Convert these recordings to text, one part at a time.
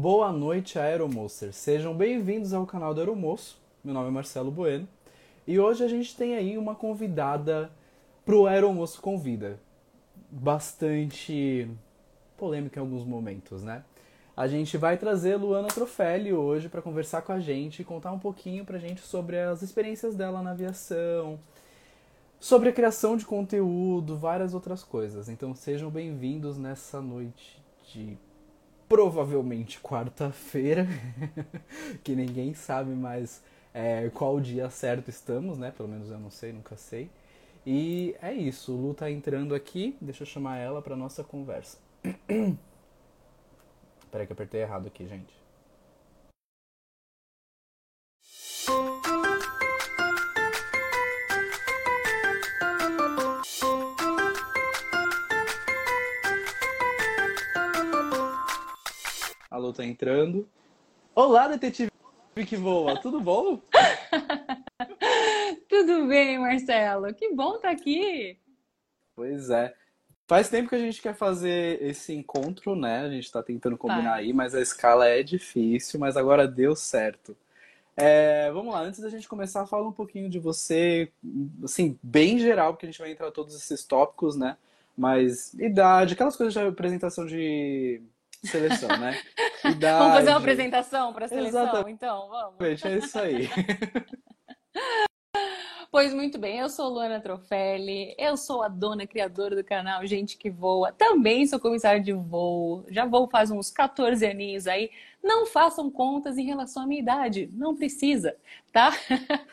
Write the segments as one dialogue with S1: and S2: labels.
S1: Boa noite, Aeromocer. Sejam bem-vindos ao canal do Aeromoço. Meu nome é Marcelo Bueno e hoje a gente tem aí uma convidada pro Aeromoço Convida. Bastante polêmica em alguns momentos, né? A gente vai trazer Luana Trofelli hoje para conversar com a gente e contar um pouquinho pra gente sobre as experiências dela na aviação, sobre a criação de conteúdo, várias outras coisas. Então sejam bem-vindos nessa noite de provavelmente quarta-feira, que ninguém sabe mais é, qual dia certo estamos, né? Pelo menos eu não sei, nunca sei. E é isso, Lu tá entrando aqui, deixa eu chamar ela para nossa conversa. Peraí que eu apertei errado aqui, gente. A Lu tá entrando. Olá, detetive que voa, tudo bom?
S2: tudo bem, Marcelo. Que bom estar tá aqui.
S1: Pois é. Faz tempo que a gente quer fazer esse encontro, né? A gente está tentando combinar aí, mas a escala é difícil, mas agora deu certo. É, vamos lá, antes da gente começar, fala um pouquinho de você, assim, bem geral, porque a gente vai entrar todos esses tópicos, né? Mas idade, aquelas coisas de apresentação de seleção, né?
S2: Vamos fazer uma apresentação para a seleção, Exatamente. então, vamos.
S1: É isso aí.
S2: Pois muito bem, eu sou Luana Trofelli, eu sou a dona criadora do canal Gente que Voa, também sou comissária de voo, já vou faz uns 14 aninhos aí. Não façam contas em relação à minha idade, não precisa, tá?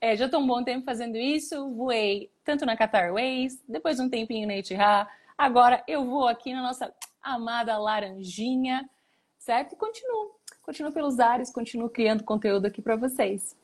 S2: É, já estou um bom tempo fazendo isso, voei tanto na Qatar Airways, depois um tempinho na Etihad, agora eu vou aqui na nossa amada Laranjinha, certo? E continuo, continuo pelos ares, continuo criando conteúdo aqui para vocês.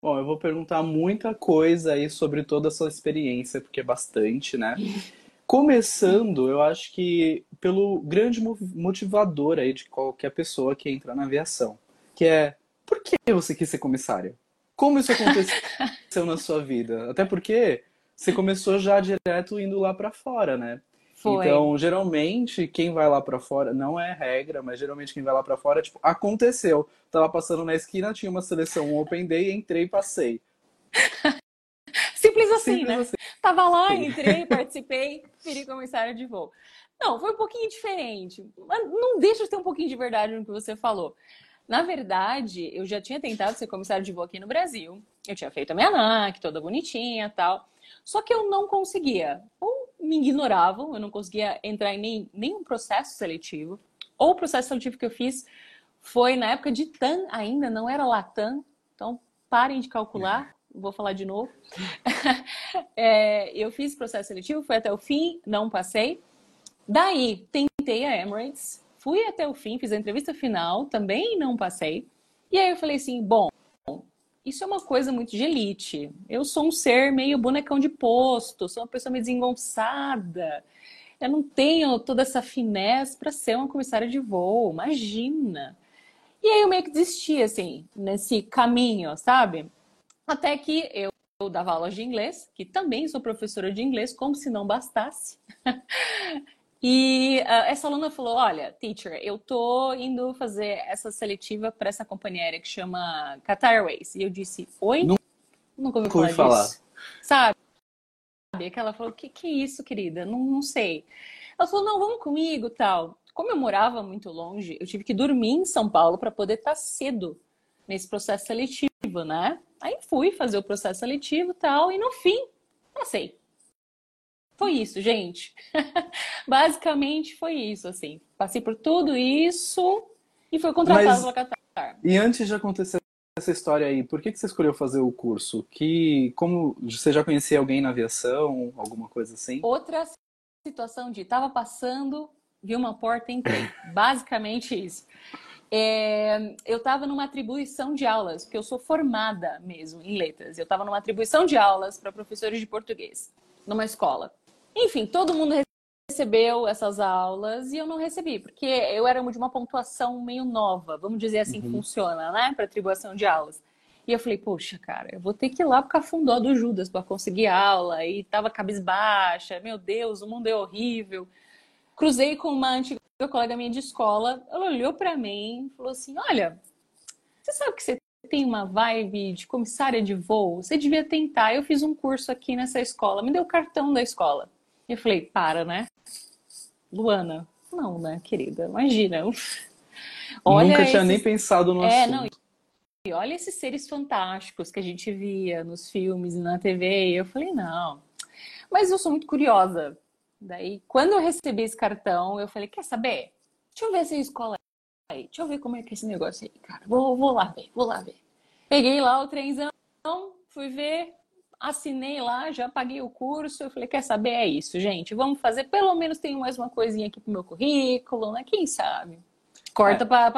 S1: Bom, eu vou perguntar muita coisa aí sobre toda a sua experiência, porque é bastante, né? Começando, eu acho que pelo grande motivador aí de qualquer pessoa que entra na aviação, que é por que você quis ser comissária? Como isso aconteceu na sua vida? Até porque você começou já direto indo lá para fora, né? Foi. Então, geralmente, quem vai lá para fora, não é regra, mas geralmente quem vai lá para fora, tipo, aconteceu. Tava passando na esquina, tinha uma seleção um Open Day, entrei e passei.
S2: Simples assim, Simples né? Assim. Tava lá, entrei, participei, feri comissário de voo. Não, foi um pouquinho diferente. Mas não deixa de ter um pouquinho de verdade no que você falou. Na verdade, eu já tinha tentado ser comissário de voo aqui no Brasil. Eu tinha feito a minha ANAC, toda bonitinha tal. Só que eu não conseguia. Ou me ignoravam, eu não conseguia entrar em nem, nenhum processo seletivo. Ou o processo seletivo que eu fiz foi na época de TAM ainda, não era Latam. Então, parem de calcular, vou falar de novo. é, eu fiz processo seletivo, fui até o fim, não passei. Daí, tentei a Emirates, fui até o fim, fiz a entrevista final, também não passei. E aí eu falei assim, bom, isso é uma coisa muito de elite. Eu sou um ser meio bonecão de posto, sou uma pessoa meio desengonçada. Eu não tenho toda essa finesse para ser uma comissária de voo, imagina. E aí eu meio que desisti, assim, nesse caminho, sabe? Até que eu, eu dava aulas de inglês, que também sou professora de inglês, como se não bastasse. E uh, essa aluna falou: Olha, teacher, eu tô indo fazer essa seletiva para essa companhia aérea que chama Qatar Airways. E eu disse: Oi? Não, Nunca ouvi falar, falar disso. Sabe? Que ela falou: Que que é isso, querida? Não, não sei. Ela falou: Não, vamos comigo tal. Como eu morava muito longe, eu tive que dormir em São Paulo para poder estar tá cedo nesse processo seletivo, né? Aí fui fazer o processo seletivo tal, e no fim, passei. Foi isso, gente. Basicamente foi isso, assim. Passei por tudo isso e foi contratado pela Qatar.
S1: E antes de acontecer essa história aí, por que, que você escolheu fazer o curso? Que, como você já conhecia alguém na aviação, alguma coisa assim?
S2: Outra situação de estava passando, vi uma porta e entrei. Basicamente isso. É, eu estava numa atribuição de aulas, porque eu sou formada mesmo em letras. Eu estava numa atribuição de aulas para professores de português, numa escola. Enfim, todo mundo recebeu essas aulas e eu não recebi, porque eu era de uma pontuação meio nova, vamos dizer assim, uhum. que funciona, né, para atribuição de aulas. E eu falei, poxa, cara, eu vou ter que ir lá pro cafundó do Judas para conseguir aula. E tava cabisbaixa, meu Deus, o mundo é horrível. Cruzei com uma antiga colega minha de escola, ela olhou para mim e falou assim: Olha, você sabe que você tem uma vibe de comissária de voo? Você devia tentar. Eu fiz um curso aqui nessa escola, me deu o cartão da escola. Eu falei: Para, né? Luana, não, né, querida? Imagina.
S1: Olha Nunca tinha nem pensado no é, assunto. Não,
S2: e olha esses seres fantásticos que a gente via nos filmes e na TV. E eu falei, não. Mas eu sou muito curiosa. Daí, quando eu recebi esse cartão, eu falei, quer saber? Deixa eu ver essa escola aí. Deixa eu ver como é que é esse negócio aí, cara. Vou, vou lá ver, vou lá ver. Peguei lá o trenzão, fui ver, assinei lá, já paguei o curso. Eu falei, quer saber? É isso, gente. Vamos fazer. Pelo menos tenho mais uma coisinha aqui pro meu currículo, né? Quem sabe? Corta é. para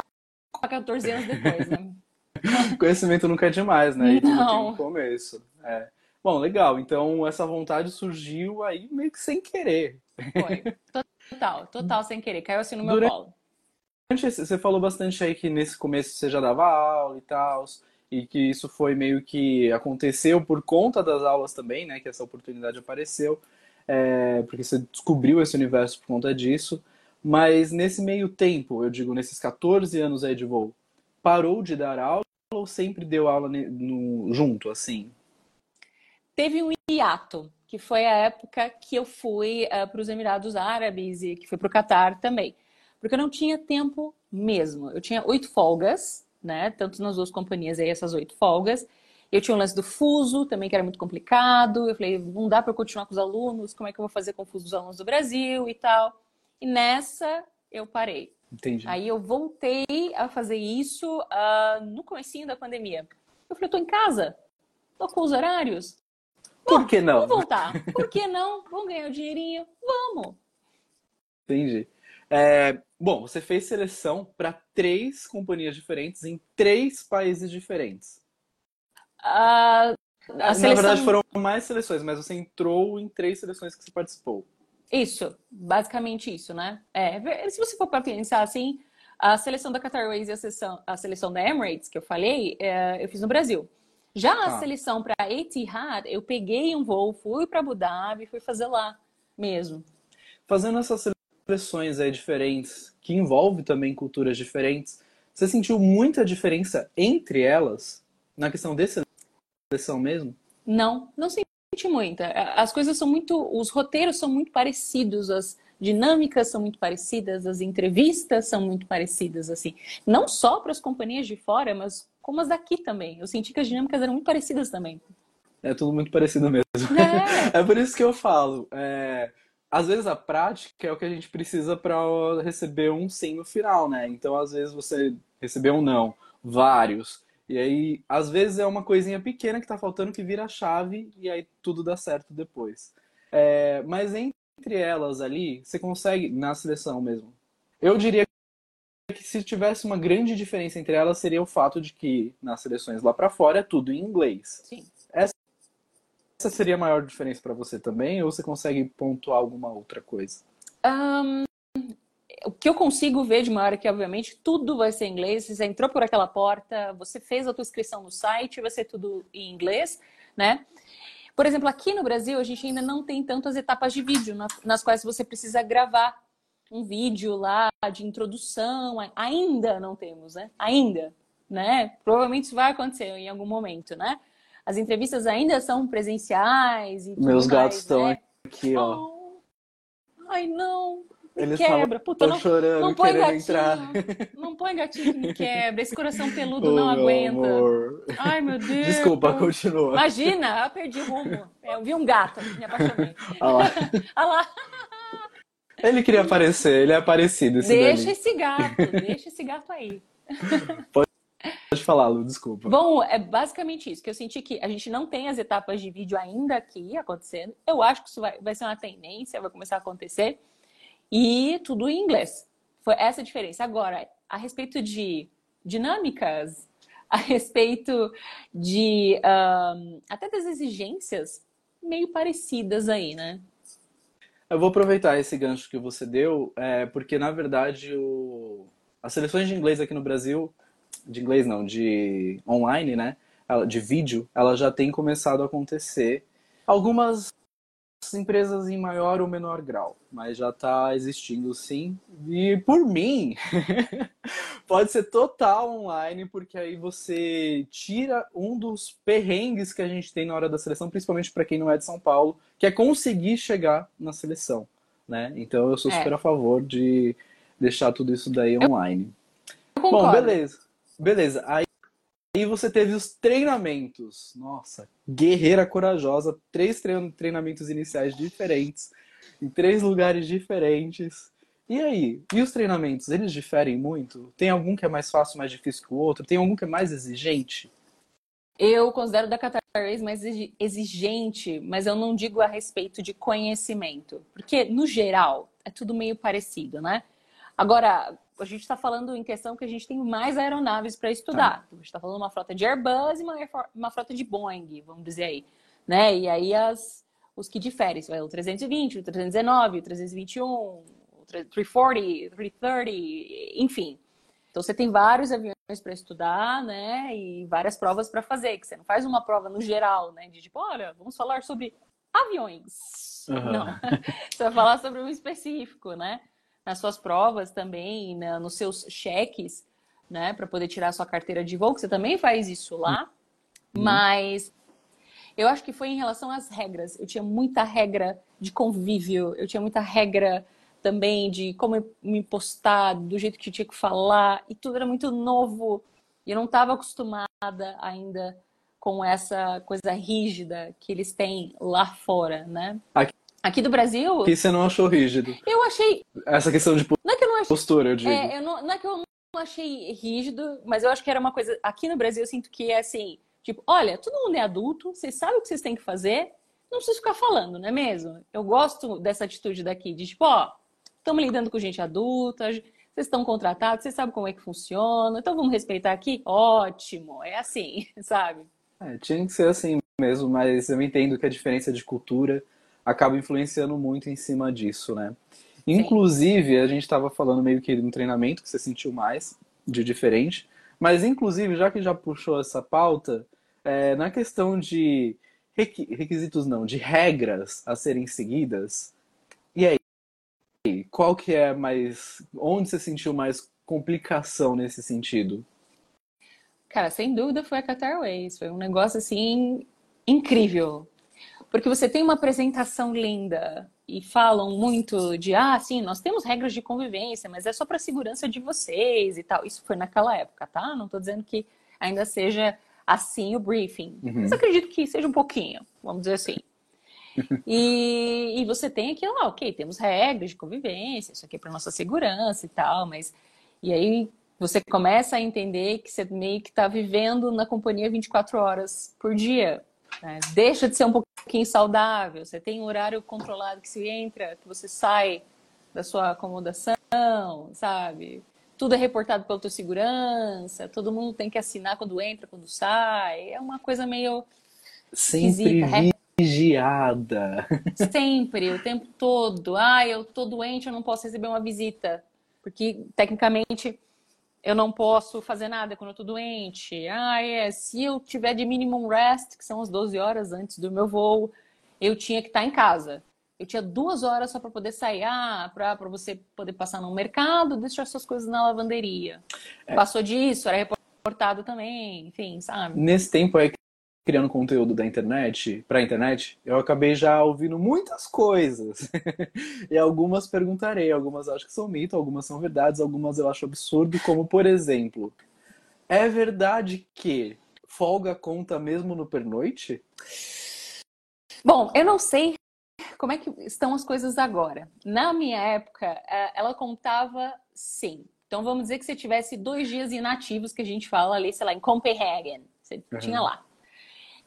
S2: 14 anos depois, né?
S1: Conhecimento nunca é demais, né? E tudo tem um começo. É. Bom, legal. Então, essa vontade surgiu aí meio que sem querer.
S2: Foi. Total, total sem querer. Caiu assim no meu Durante... colo.
S1: Você falou bastante aí que nesse começo você já dava aula e tal, e que isso foi meio que aconteceu por conta das aulas também, né? Que essa oportunidade apareceu, é, porque você descobriu esse universo por conta disso. Mas nesse meio tempo, eu digo, nesses 14 anos aí de voo, parou de dar aula ou sempre deu aula no, junto, assim?
S2: Teve um hiato, que foi a época que eu fui uh, para os Emirados Árabes e que fui para o Catar também. Porque eu não tinha tempo mesmo. Eu tinha oito folgas, né? Tanto nas duas companhias aí, essas oito folgas. Eu tinha o lance do fuso também, que era muito complicado. Eu falei, não dá para continuar com os alunos, como é que eu vou fazer com o fuso dos alunos do Brasil e tal. E nessa eu parei.
S1: Entendi.
S2: Aí eu voltei a fazer isso uh, no comecinho da pandemia. Eu falei, eu tô em casa, tô com os horários.
S1: Por que não?
S2: Vamos voltar. Por que não? Vamos ganhar o dinheirinho? Vamos.
S1: Entendi. É, bom, você fez seleção para três companhias diferentes em três países diferentes.
S2: Uh,
S1: seleção... Na verdade, foram mais seleções, mas você entrou em três seleções que você participou.
S2: Isso, basicamente isso, né? É, se você for para pensar assim, a seleção da Qatar Airways e a seleção, a seleção da Emirates, que eu falei, é, eu fiz no Brasil. Já a ah. seleção para Etihad, eu peguei um voo, fui para Abu Dhabi, fui fazer lá mesmo.
S1: Fazendo essas seleções aí diferentes, que envolve também culturas diferentes, você sentiu muita diferença entre elas na questão de seleção mesmo?
S2: Não, não senti muita. As coisas são muito. Os roteiros são muito parecidos, as dinâmicas são muito parecidas, as entrevistas são muito parecidas, assim. Não só para as companhias de fora, mas como as daqui também. Eu senti que as dinâmicas eram muito parecidas também.
S1: É tudo muito parecido mesmo. É, é por isso que eu falo. É... Às vezes a prática é o que a gente precisa para receber um sim no final, né? Então, às vezes você recebeu um não, vários. E aí, às vezes é uma coisinha pequena que tá faltando que vira a chave e aí tudo dá certo depois. É, mas entre elas ali, você consegue, na seleção mesmo. Eu diria que se tivesse uma grande diferença entre elas, seria o fato de que nas seleções lá para fora é tudo em inglês.
S2: Sim.
S1: Essa, seria a maior diferença para você também, ou você consegue pontuar alguma outra coisa?
S2: Um, o que eu consigo ver de uma hora que, obviamente, tudo vai ser em inglês. Você entrou por aquela porta, você fez a tua inscrição no site, vai ser tudo em inglês, né? Por exemplo, aqui no Brasil, a gente ainda não tem tantas etapas de vídeo nas quais você precisa gravar um vídeo lá de introdução. Ainda não temos, né? Ainda, né? Provavelmente isso vai acontecer em algum momento, né? As entrevistas ainda são presenciais
S1: Meus gatos
S2: mais,
S1: estão né? aqui, ó.
S2: Oh. Ai, não.
S1: Eles quebra. Puta, não, chorando,
S2: não põe gatinho. Entrar. Não põe gatinho que me quebra. Esse coração peludo oh, não aguenta.
S1: Amor.
S2: Ai, meu Deus.
S1: Desculpa, continua.
S2: Imagina, eu perdi o rumo. Eu vi um gato, me apaixonei.
S1: Olha lá.
S2: Olha lá.
S1: Ele queria aparecer, ele é aparecido. Esse
S2: deixa dali. esse gato, deixa esse gato aí.
S1: Pode, pode falar, Lu, desculpa.
S2: Bom, é basicamente isso, que eu senti que a gente não tem as etapas de vídeo ainda aqui acontecendo. Eu acho que isso vai, vai ser uma tendência, vai começar a acontecer e tudo em inglês. Foi essa a diferença. Agora, a respeito de dinâmicas, a respeito de um, até das exigências meio parecidas aí, né?
S1: Eu vou aproveitar esse gancho que você deu, é, porque na verdade o... as seleções de inglês aqui no Brasil, de inglês não, de online, né? De vídeo, ela já tem começado a acontecer. Algumas empresas em maior ou menor grau, mas já está existindo sim. E por mim, pode ser total online, porque aí você tira um dos perrengues que a gente tem na hora da seleção, principalmente para quem não é de São Paulo, que é conseguir chegar na seleção. Né? Então eu sou super é. a favor de deixar tudo isso daí online. Bom, beleza. Beleza. Aí Aí você teve os treinamentos. Nossa, guerreira corajosa, três treinamentos iniciais diferentes, em três lugares diferentes. E aí? E os treinamentos, eles diferem muito? Tem algum que é mais fácil, mais difícil que o outro? Tem algum que é mais exigente?
S2: Eu considero da Qatar Airways mais exigente, mas eu não digo a respeito de conhecimento. Porque, no geral, é tudo meio parecido, né? Agora, a gente está falando em questão que a gente tem mais aeronaves para estudar. Tá. A gente está falando uma frota de Airbus e uma, uma frota de Boeing, vamos dizer aí. Né? E aí as, os que diferem, o 320, o 319, o 321, o 340, 330, enfim. Então você tem vários aviões para estudar, né? E várias provas para fazer, que você não faz uma prova no geral, né? De tipo, olha, vamos falar sobre aviões. Uhum. Não. você vai falar sobre um específico, né? Nas suas provas também, na, nos seus cheques, né, para poder tirar a sua carteira de voo, que você também faz isso lá. Uhum. Mas eu acho que foi em relação às regras. Eu tinha muita regra de convívio, eu tinha muita regra também de como me postar, do jeito que eu tinha que falar, e tudo era muito novo. E eu não estava acostumada ainda com essa coisa rígida que eles têm lá fora, né?
S1: Aqui
S2: Aqui do Brasil.
S1: Que você não achou rígido?
S2: Eu achei.
S1: Essa questão de
S2: não é que eu não achei...
S1: postura, eu digo.
S2: É, eu não, não é que eu não achei rígido, mas eu acho que era uma coisa. Aqui no Brasil eu sinto que é assim: tipo, olha, todo mundo é adulto, vocês sabem o que vocês têm que fazer, não precisa ficar falando, não é mesmo? Eu gosto dessa atitude daqui, de tipo, ó, estamos lidando com gente adulta, vocês estão contratados, vocês sabem como é que funciona, então vamos respeitar aqui? Ótimo, é assim, sabe?
S1: É, tinha que ser assim mesmo, mas eu entendo que a diferença de cultura acaba influenciando muito em cima disso, né? Inclusive, a gente estava falando meio que no treinamento que você sentiu mais de diferente, mas inclusive, já que já puxou essa pauta, é, na questão de requisitos não, de regras a serem seguidas, e aí? Qual que é mais. Onde você sentiu mais complicação nesse sentido?
S2: Cara, sem dúvida foi a Qatar Airways. Foi um negócio assim incrível. Porque você tem uma apresentação linda e falam muito de, ah, sim, nós temos regras de convivência, mas é só para a segurança de vocês e tal. Isso foi naquela época, tá? Não estou dizendo que ainda seja assim o briefing. Uhum. Mas acredito que seja um pouquinho, vamos dizer assim. e, e você tem aquilo lá, ok, temos regras de convivência, isso aqui é para nossa segurança e tal, mas. E aí você começa a entender que você meio que está vivendo na companhia 24 horas por dia. Né? Deixa de ser um pouquinho saudável. Você tem um horário controlado que se entra, que você sai da sua acomodação, sabe? Tudo é reportado pela tua segurança, todo mundo tem que assinar quando entra, quando sai. É uma coisa meio
S1: sempre esquisita. vigiada.
S2: Sempre, o tempo todo. Ah, eu tô doente, eu não posso receber uma visita. Porque, tecnicamente, eu não posso fazer nada quando eu tô doente. Ah, é, se eu tiver de minimum rest, que são as 12 horas antes do meu voo, eu tinha que estar em casa. Eu tinha duas horas só para poder sair, ah, para você poder passar no mercado, deixar suas coisas na lavanderia. É. Passou disso, era reportado também, enfim, sabe?
S1: Nesse tempo aí criando conteúdo da internet, para a internet, eu acabei já ouvindo muitas coisas. e algumas perguntarei, algumas acho que são mito, algumas são verdades, algumas eu acho absurdo, como por exemplo, é verdade que folga conta mesmo no pernoite?
S2: Bom, eu não sei como é que estão as coisas agora. Na minha época, é, ela contava sim. Então vamos dizer que você tivesse dois dias inativos que a gente fala ali, sei lá, em Copenhagen. Você uhum. tinha lá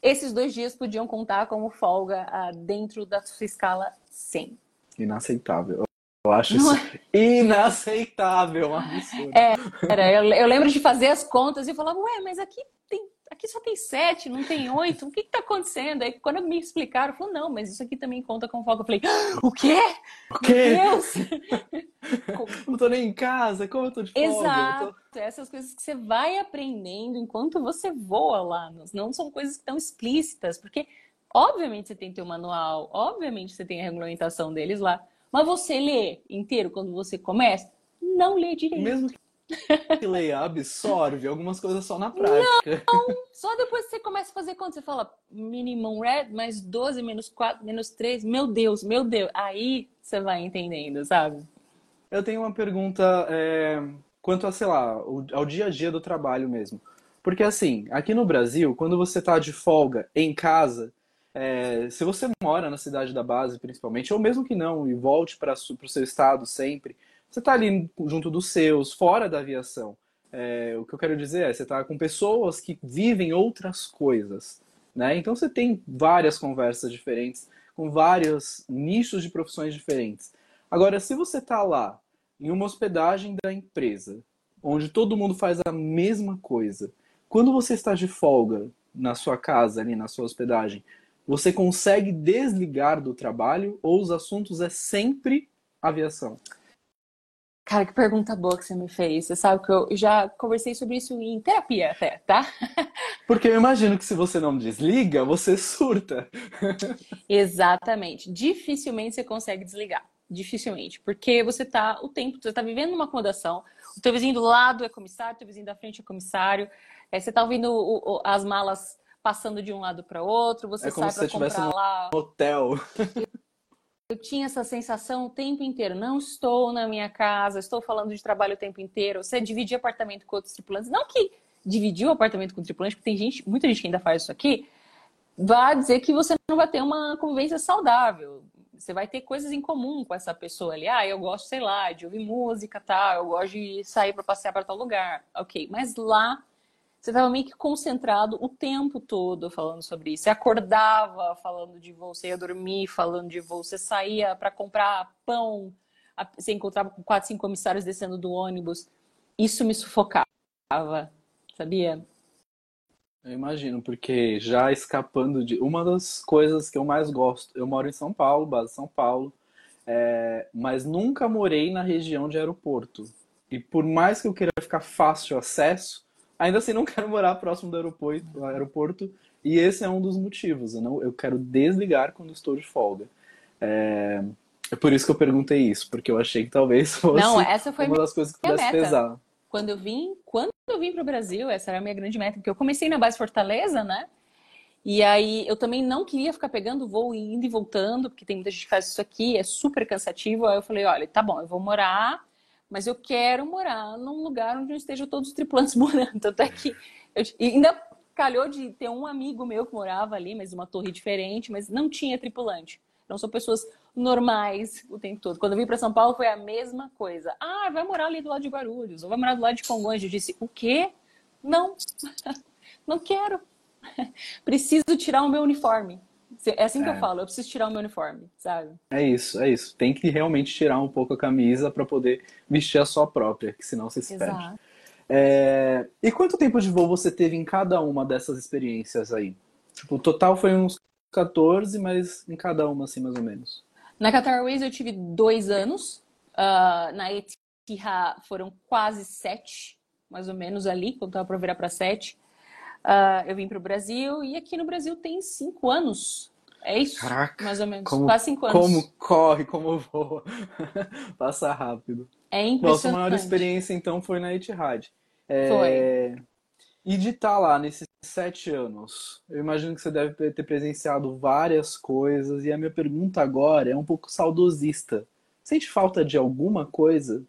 S2: esses dois dias podiam contar como folga ah, dentro da sua escala 100.
S1: Inaceitável. Eu acho isso é? inaceitável, um absurdo.
S2: É, era, eu, eu, lembro de fazer as contas e falar, ué, mas aqui tem aqui só tem sete, não tem oito, o que está acontecendo? Aí quando me explicaram, eu falei, não, mas isso aqui também conta com folga. Eu falei, ah, o quê?
S1: O quê? Meu Deus! não tô nem em casa, como eu tô de folga?
S2: Exato, tô... essas coisas que você vai aprendendo enquanto você voa lá, não são coisas que estão explícitas, porque Obviamente você tem que ter o manual, obviamente você tem a regulamentação deles lá, mas você lê inteiro quando você começa? Não lê direito.
S1: Mesmo que leia, absorve algumas coisas só na prática.
S2: Não, só depois que você começa a fazer quando você fala minimum red mais 12 menos 4 menos 3, meu Deus, meu Deus. Aí você vai entendendo, sabe?
S1: Eu tenho uma pergunta é, quanto a, sei lá, ao dia a dia do trabalho mesmo. Porque assim, aqui no Brasil, quando você está de folga em casa, é, se você mora na cidade da base, principalmente, ou mesmo que não, e volte para o seu estado sempre, você está ali junto dos seus, fora da aviação. É, o que eu quero dizer é, você está com pessoas que vivem outras coisas. Né? Então você tem várias conversas diferentes, com vários nichos de profissões diferentes. Agora, se você está lá, em uma hospedagem da empresa, onde todo mundo faz a mesma coisa, quando você está de folga na sua casa, ali na sua hospedagem, você consegue desligar do trabalho ou os assuntos é sempre aviação?
S2: Cara, que pergunta boa que você me fez. Você sabe que eu já conversei sobre isso em terapia até, tá?
S1: Porque eu imagino que se você não desliga, você surta.
S2: Exatamente. Dificilmente você consegue desligar. Dificilmente. Porque você tá o tempo, você tá vivendo numa acomodação, o teu vizinho do lado é comissário, o teu vizinho da frente é comissário, é, você tá ouvindo o, o, as malas passando de um lado para outro, você
S1: é como
S2: sai
S1: para comprar
S2: no lá.
S1: hotel.
S2: Eu tinha essa sensação o tempo inteiro. Não estou na minha casa, estou falando de trabalho o tempo inteiro. Você dividir apartamento com outros tripulantes. Não que dividir o apartamento com tripulantes, porque tem gente, muita gente que ainda faz isso aqui, vai dizer que você não vai ter uma convivência saudável. Você vai ter coisas em comum com essa pessoa ali. Ah, eu gosto, sei lá, de ouvir música, tal. Eu gosto de sair para passear para tal lugar. Ok, mas lá você estava meio que concentrado o tempo todo falando sobre isso. Você acordava falando de voo, você ia dormir falando de voo, você saía para comprar pão, você encontrava com quatro, cinco comissários descendo do ônibus. Isso me sufocava, sabia?
S1: Eu imagino, porque já escapando de. Uma das coisas que eu mais gosto, eu moro em São Paulo, base São Paulo, é... mas nunca morei na região de aeroporto. E por mais que eu queira ficar fácil acesso, Ainda assim, não quero morar próximo do aeroporto, aeroporto e esse é um dos motivos. Eu, não, eu quero desligar quando estou de folga. É, é por isso que eu perguntei isso, porque eu achei que talvez fosse
S2: não, essa foi
S1: uma das coisas que pudesse meta. pesar.
S2: Quando eu vim, quando eu vim para o Brasil, essa era a minha grande meta, porque eu comecei na base Fortaleza, né? E aí eu também não queria ficar pegando voo e indo e voltando, porque tem muita gente que faz isso aqui, é super cansativo. Aí eu falei, olha, tá bom, eu vou morar mas eu quero morar num lugar onde estejam todos os tripulantes morando. Tanto é que eu, ainda calhou de ter um amigo meu que morava ali, mas uma torre diferente, mas não tinha tripulante. Não são pessoas normais o tempo todo. Quando eu vim para São Paulo foi a mesma coisa. Ah, vai morar ali do lado de Guarulhos, ou vai morar do lado de Congonhas. Eu disse, o quê? Não, não quero. Preciso tirar o meu uniforme. É assim que é. eu falo, eu preciso tirar o meu uniforme, sabe?
S1: É isso, é isso. Tem que realmente tirar um pouco a camisa para poder vestir a sua própria, que senão você se Exato. perde. É... E quanto tempo de voo você teve em cada uma dessas experiências aí? Tipo, o total foi uns 14, mas em cada uma, assim, mais ou menos.
S2: Na Qatar Airways eu tive dois anos. Uh, na Etihad foram quase sete, mais ou menos ali, quando estava para virar para sete. Uh, eu vim para o Brasil e aqui no Brasil tem cinco anos. É isso?
S1: Caraca,
S2: mais ou menos.
S1: Como,
S2: Quase cinco anos.
S1: Como corre, como voa. Passa rápido.
S2: É impressionante.
S1: Nossa maior experiência, então, foi na Etihad.
S2: É... Foi.
S1: E de estar tá lá nesses sete anos, eu imagino que você deve ter presenciado várias coisas. E a minha pergunta agora é um pouco saudosista. Sente falta de alguma coisa?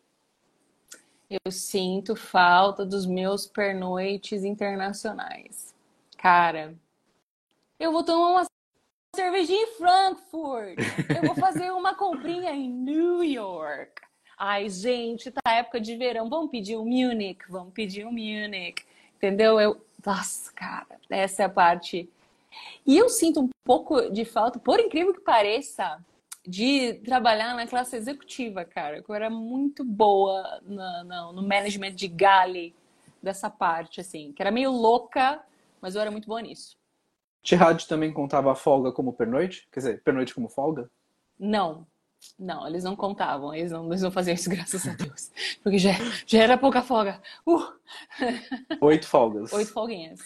S2: Eu sinto falta dos meus pernoites internacionais. Cara, eu vou tomar uma cervejinha em Frankfurt. Eu vou fazer uma comprinha em New York. Ai, gente, tá época de verão. Vamos pedir um Munich, vamos pedir um Munich. Entendeu? Eu, nossa, cara, essa é a parte. E eu sinto um pouco de falta, por incrível que pareça, de trabalhar na classe executiva, cara. Eu era muito boa no, no, no management de galley dessa parte, assim, que era meio louca, mas eu era muito boa nisso.
S1: Tihad também contava a folga como pernoite? Quer dizer, pernoite como folga?
S2: Não. Não, eles não contavam, eles não, eles não faziam isso, graças a Deus. Porque já, já era pouca folga. Uh!
S1: Oito folgas.
S2: Oito folguinhas.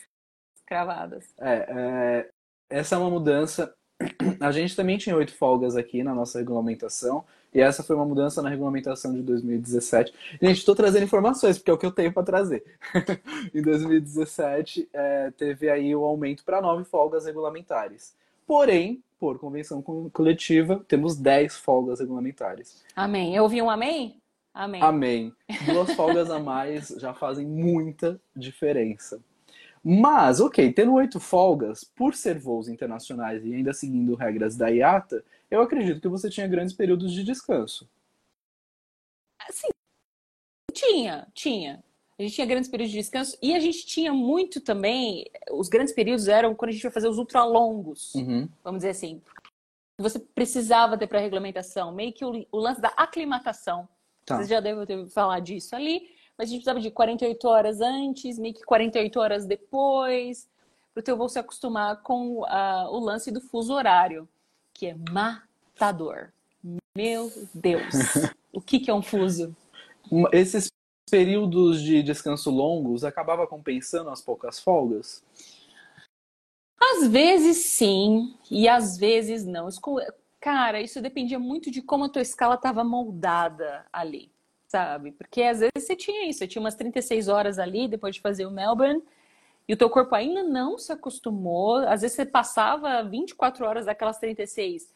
S2: Cravadas.
S1: É, é, essa é uma mudança. A gente também tinha oito folgas aqui na nossa regulamentação, e essa foi uma mudança na regulamentação de 2017. Gente, estou trazendo informações, porque é o que eu tenho para trazer. em 2017, é, teve aí o aumento para nove folgas regulamentares. Porém, por convenção coletiva, temos dez folgas regulamentares.
S2: Amém. Eu ouvi um amém? Amém.
S1: Amém. Duas folgas a mais já fazem muita diferença. Mas, ok, tendo oito folgas, por ser voos internacionais e ainda seguindo regras da IATA, eu acredito que você tinha grandes períodos de descanso.
S2: Sim, tinha, tinha. A gente tinha grandes períodos de descanso e a gente tinha muito também. Os grandes períodos eram quando a gente ia fazer os ultralongos,
S1: uhum.
S2: vamos dizer assim. Você precisava ter para regulamentação, meio que o, o, lance da aclimatação. Tá. Vocês já devem ter falar disso ali, mas a gente precisava de 48 horas antes, meio que 48 horas depois, para o teu voo se acostumar com uh, o lance do fuso horário, que é matador. Meu Deus! o que, que é um fuso?
S1: Esses períodos de descanso longos acabava compensando as poucas folgas?
S2: Às vezes sim, e às vezes não. Cara, isso dependia muito de como a tua escala estava moldada ali, sabe? Porque às vezes você tinha isso, você tinha umas 36 horas ali depois de fazer o Melbourne, e o teu corpo ainda não se acostumou. Às vezes você passava 24 horas daquelas 36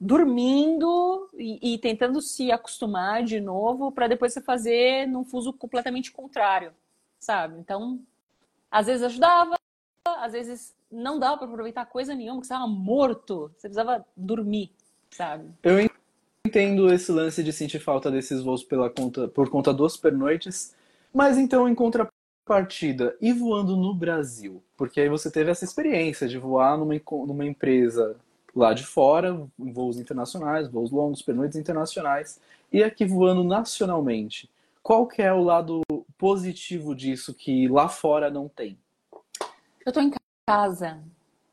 S2: dormindo e, e, tentando se acostumar de novo para depois você fazer num fuso completamente contrário, sabe? Então, às vezes ajudava, às vezes não dava para aproveitar coisa nenhuma, porque você estava morto, você precisava dormir, sabe?
S1: Eu entendo esse lance de sentir falta desses voos pela conta, por conta dos pernoites, mas então em contrapartida, e voando no Brasil? Porque aí você teve essa experiência de voar numa, numa empresa lá de fora, voos internacionais, voos longos, pernoites internacionais, e aqui voando nacionalmente. Qual que é o lado positivo disso que lá fora não tem?
S2: Eu tô em casa.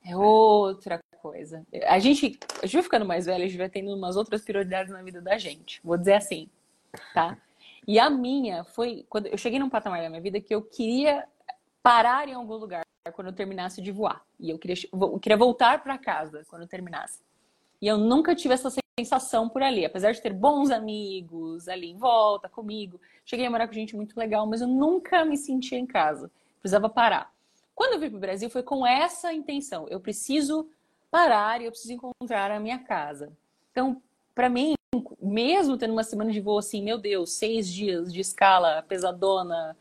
S2: É outra coisa. A gente, a gente vai ficando mais velho, a gente vai tendo umas outras prioridades na vida da gente. Vou dizer assim, tá? E a minha foi quando eu cheguei num patamar da minha vida que eu queria parar em algum lugar quando eu terminasse de voar. E eu queria, eu queria voltar para casa quando eu terminasse. E eu nunca tive essa sensação por ali, apesar de ter bons amigos ali em volta comigo. Cheguei a morar com gente muito legal, mas eu nunca me sentia em casa. Precisava parar. Quando eu vim para o Brasil foi com essa intenção. Eu preciso parar e eu preciso encontrar a minha casa. Então, para mim, mesmo tendo uma semana de voo assim, meu Deus, seis dias de escala pesadona,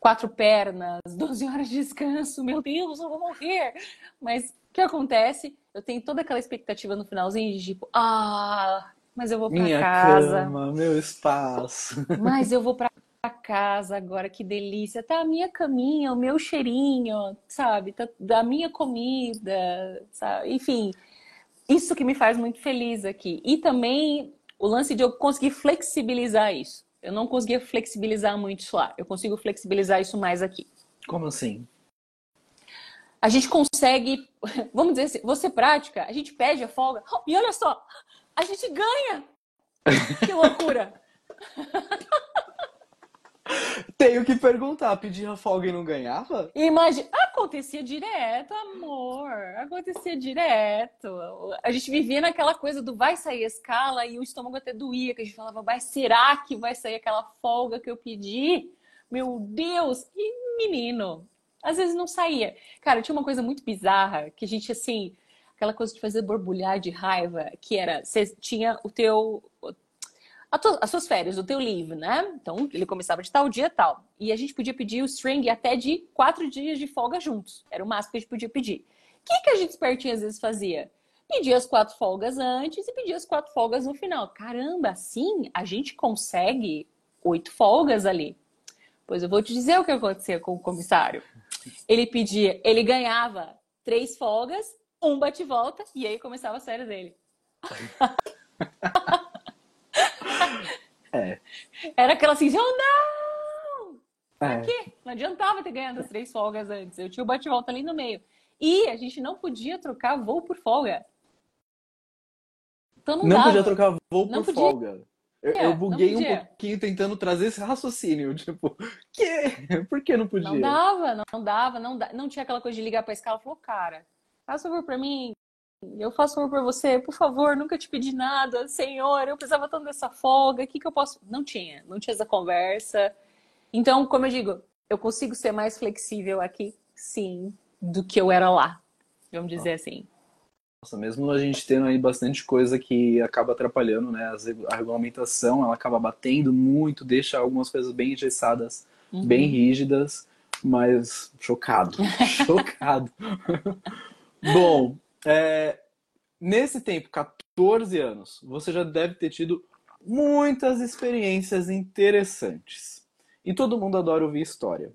S2: quatro pernas, 12 horas de descanso, meu Deus, eu vou morrer. Mas o que acontece? Eu tenho toda aquela expectativa no finalzinho de tipo, ah, mas eu vou para
S1: Minha
S2: casa.
S1: Cama, meu espaço.
S2: Mas eu vou para casa agora, que delícia. Tá a minha caminha, o meu cheirinho, sabe? Tá da minha comida, sabe? Enfim, isso que me faz muito feliz aqui. E também o lance de eu conseguir flexibilizar isso. Eu não conseguia flexibilizar muito isso lá. Eu consigo flexibilizar isso mais aqui.
S1: Como assim?
S2: A gente consegue, vamos dizer assim, você prática, a gente pede a folga e olha só, a gente ganha. Que loucura!
S1: Tenho que perguntar, pedir a folga e não ganhava?
S2: Imagina, acontecia direto, amor. Acontecia direto. A gente vivia naquela coisa do vai sair a escala e o estômago até doía, que a gente falava, vai, será que vai sair aquela folga que eu pedi? Meu Deus! E menino, às vezes não saía. Cara, tinha uma coisa muito bizarra que a gente assim, aquela coisa de fazer borbulhar de raiva, que era, você tinha o teu as suas férias, o teu leave, né? Então, ele começava de tal dia tal. E a gente podia pedir o string até de quatro dias de folga juntos. Era o máximo que a gente podia pedir. O que, que a gente espertinho às vezes fazia? Pedia as quatro folgas antes e pedia as quatro folgas no final. Caramba, assim a gente consegue oito folgas ali. Pois eu vou te dizer o que acontecia com o comissário. Ele pedia, ele ganhava três folgas, um bate-volta, e aí começava a série dele.
S1: É.
S2: Era aquela assim, oh não! É. quê? Não adiantava ter ganhado as três folgas antes. Eu tinha o bate-volta ali no meio. E a gente não podia trocar voo por folga.
S1: Então não, não podia trocar voo não por podia. folga. Eu, eu buguei um pouquinho tentando trazer esse raciocínio. Tipo, que? Por que não podia?
S2: Não dava, não dava, não, dava, não tinha aquela coisa de ligar pra escala e falou, cara, faz favor pra mim, eu faço favor por você, por favor, nunca te pedi nada, senhor, eu precisava tanto dessa folga, o que, que eu posso. Não tinha, não tinha essa conversa. Então, como eu digo, eu consigo ser mais flexível aqui, sim, do que eu era lá, vamos dizer assim.
S1: Nossa, mesmo a gente tendo aí bastante coisa que acaba atrapalhando, né? A regulamentação, ela acaba batendo muito, deixa algumas coisas bem engessadas, uhum. bem rígidas, mas chocado, chocado. Bom, é, nesse tempo, 14 anos, você já deve ter tido muitas experiências interessantes. E todo mundo adora ouvir história.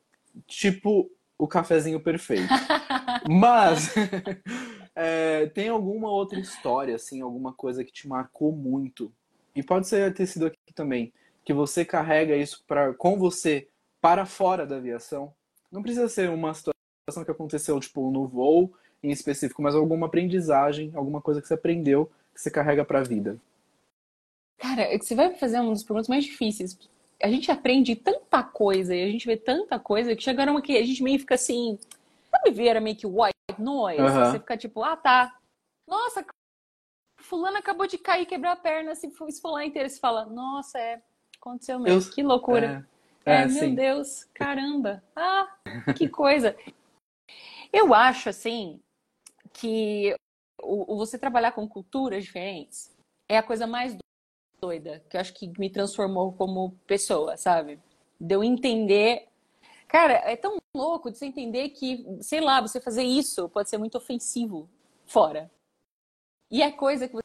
S1: Tipo o cafezinho perfeito. Mas é, tem alguma outra história, assim, alguma coisa que te marcou muito? E pode ser ter sido aqui também, que você carrega isso pra, com você para fora da aviação? Não precisa ser uma situação que aconteceu, tipo, no voo em específico, mas alguma aprendizagem, alguma coisa que você aprendeu que você carrega para a vida?
S2: Cara, é você vai fazer uma das perguntas mais difíceis. A gente aprende tanta coisa e a gente vê tanta coisa que chegaram aqui, a gente meio fica assim. Sabe ver era meio que white noise? Uhum. Você fica tipo, ah tá. Nossa, fulano acabou de cair, quebrar a perna, se esfolar inteiro. Você fala, nossa, é, aconteceu mesmo. Eu... Que loucura. É, é, é meu sim. Deus, caramba. Ah, que coisa. Eu acho, assim, que o, o você trabalhar com culturas diferentes é a coisa mais doida que eu acho que me transformou como pessoa, sabe? De eu entender. Cara, é tão louco de você entender que, sei lá, você fazer isso pode ser muito ofensivo fora. E é coisa que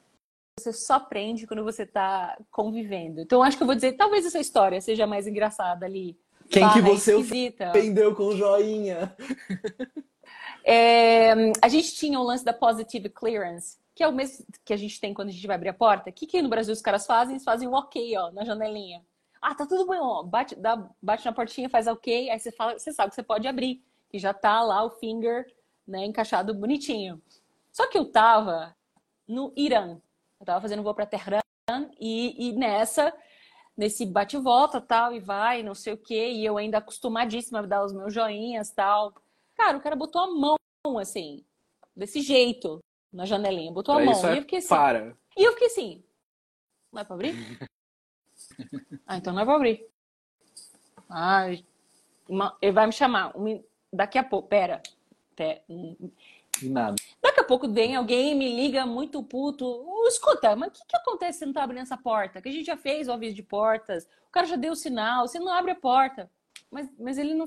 S2: você só aprende quando você tá convivendo. Então, acho que eu vou dizer, talvez essa história seja mais engraçada ali.
S1: Quem que você ofendeu com joinha?
S2: É, a gente tinha o lance da positive clearance, que é o mesmo que a gente tem quando a gente vai abrir a porta. O que, que no Brasil os caras fazem? Eles fazem o um ok, ó, na janelinha. Ah, tá tudo bom. Bate, dá, bate na portinha, faz ok, aí você fala, você sabe que você pode abrir, que já tá lá o finger, né, encaixado bonitinho. Só que eu tava no Irã. Eu tava fazendo voo para Tehran e, e nessa nesse bate volta tal e vai, não sei o que, e eu ainda acostumadíssima a dar os meus joinhas tal. Cara, o cara botou a mão assim, desse jeito, na janelinha, botou pra a mão.
S1: É
S2: e eu fiquei assim.
S1: Para.
S2: E eu fiquei assim, não é pra abrir? ah, então não é pra abrir. Ai, uma... ele vai me chamar. Daqui a pouco, pera.
S1: De nada.
S2: Daqui a pouco vem alguém me liga muito puto. Oh, escuta, mas o que, que acontece se você não tá abrindo essa porta? Que a gente já fez o aviso de portas, o cara já deu o sinal, você não abre a porta. Mas, mas ele não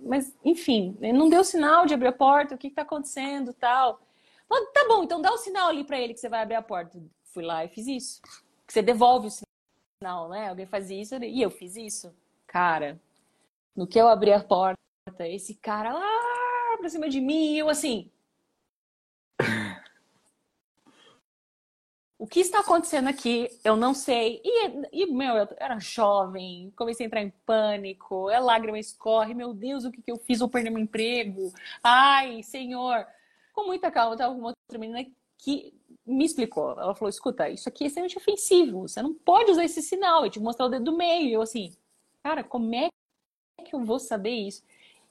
S2: mas enfim, ele não deu sinal de abrir a porta, o que está acontecendo tal. Falei, tá bom, então dá o sinal ali para ele que você vai abrir a porta. Fui lá e fiz isso. Que você devolve o sinal, né? Alguém faz isso e eu fiz isso. Cara, no que eu abri a porta, esse cara lá pra cima de mim, eu assim, o que está acontecendo aqui? Eu não sei. E, e, meu, eu era jovem, comecei a entrar em pânico, a lágrima escorre, meu Deus, o que, que eu fiz? Vou perder meu emprego. Ai, senhor. Com muita calma, tava uma outra menina que me explicou. Ela falou: escuta, isso aqui é extremamente ofensivo, você não pode usar esse sinal, e te mostrar o dedo do meio. E eu assim, cara, como é que eu vou saber isso?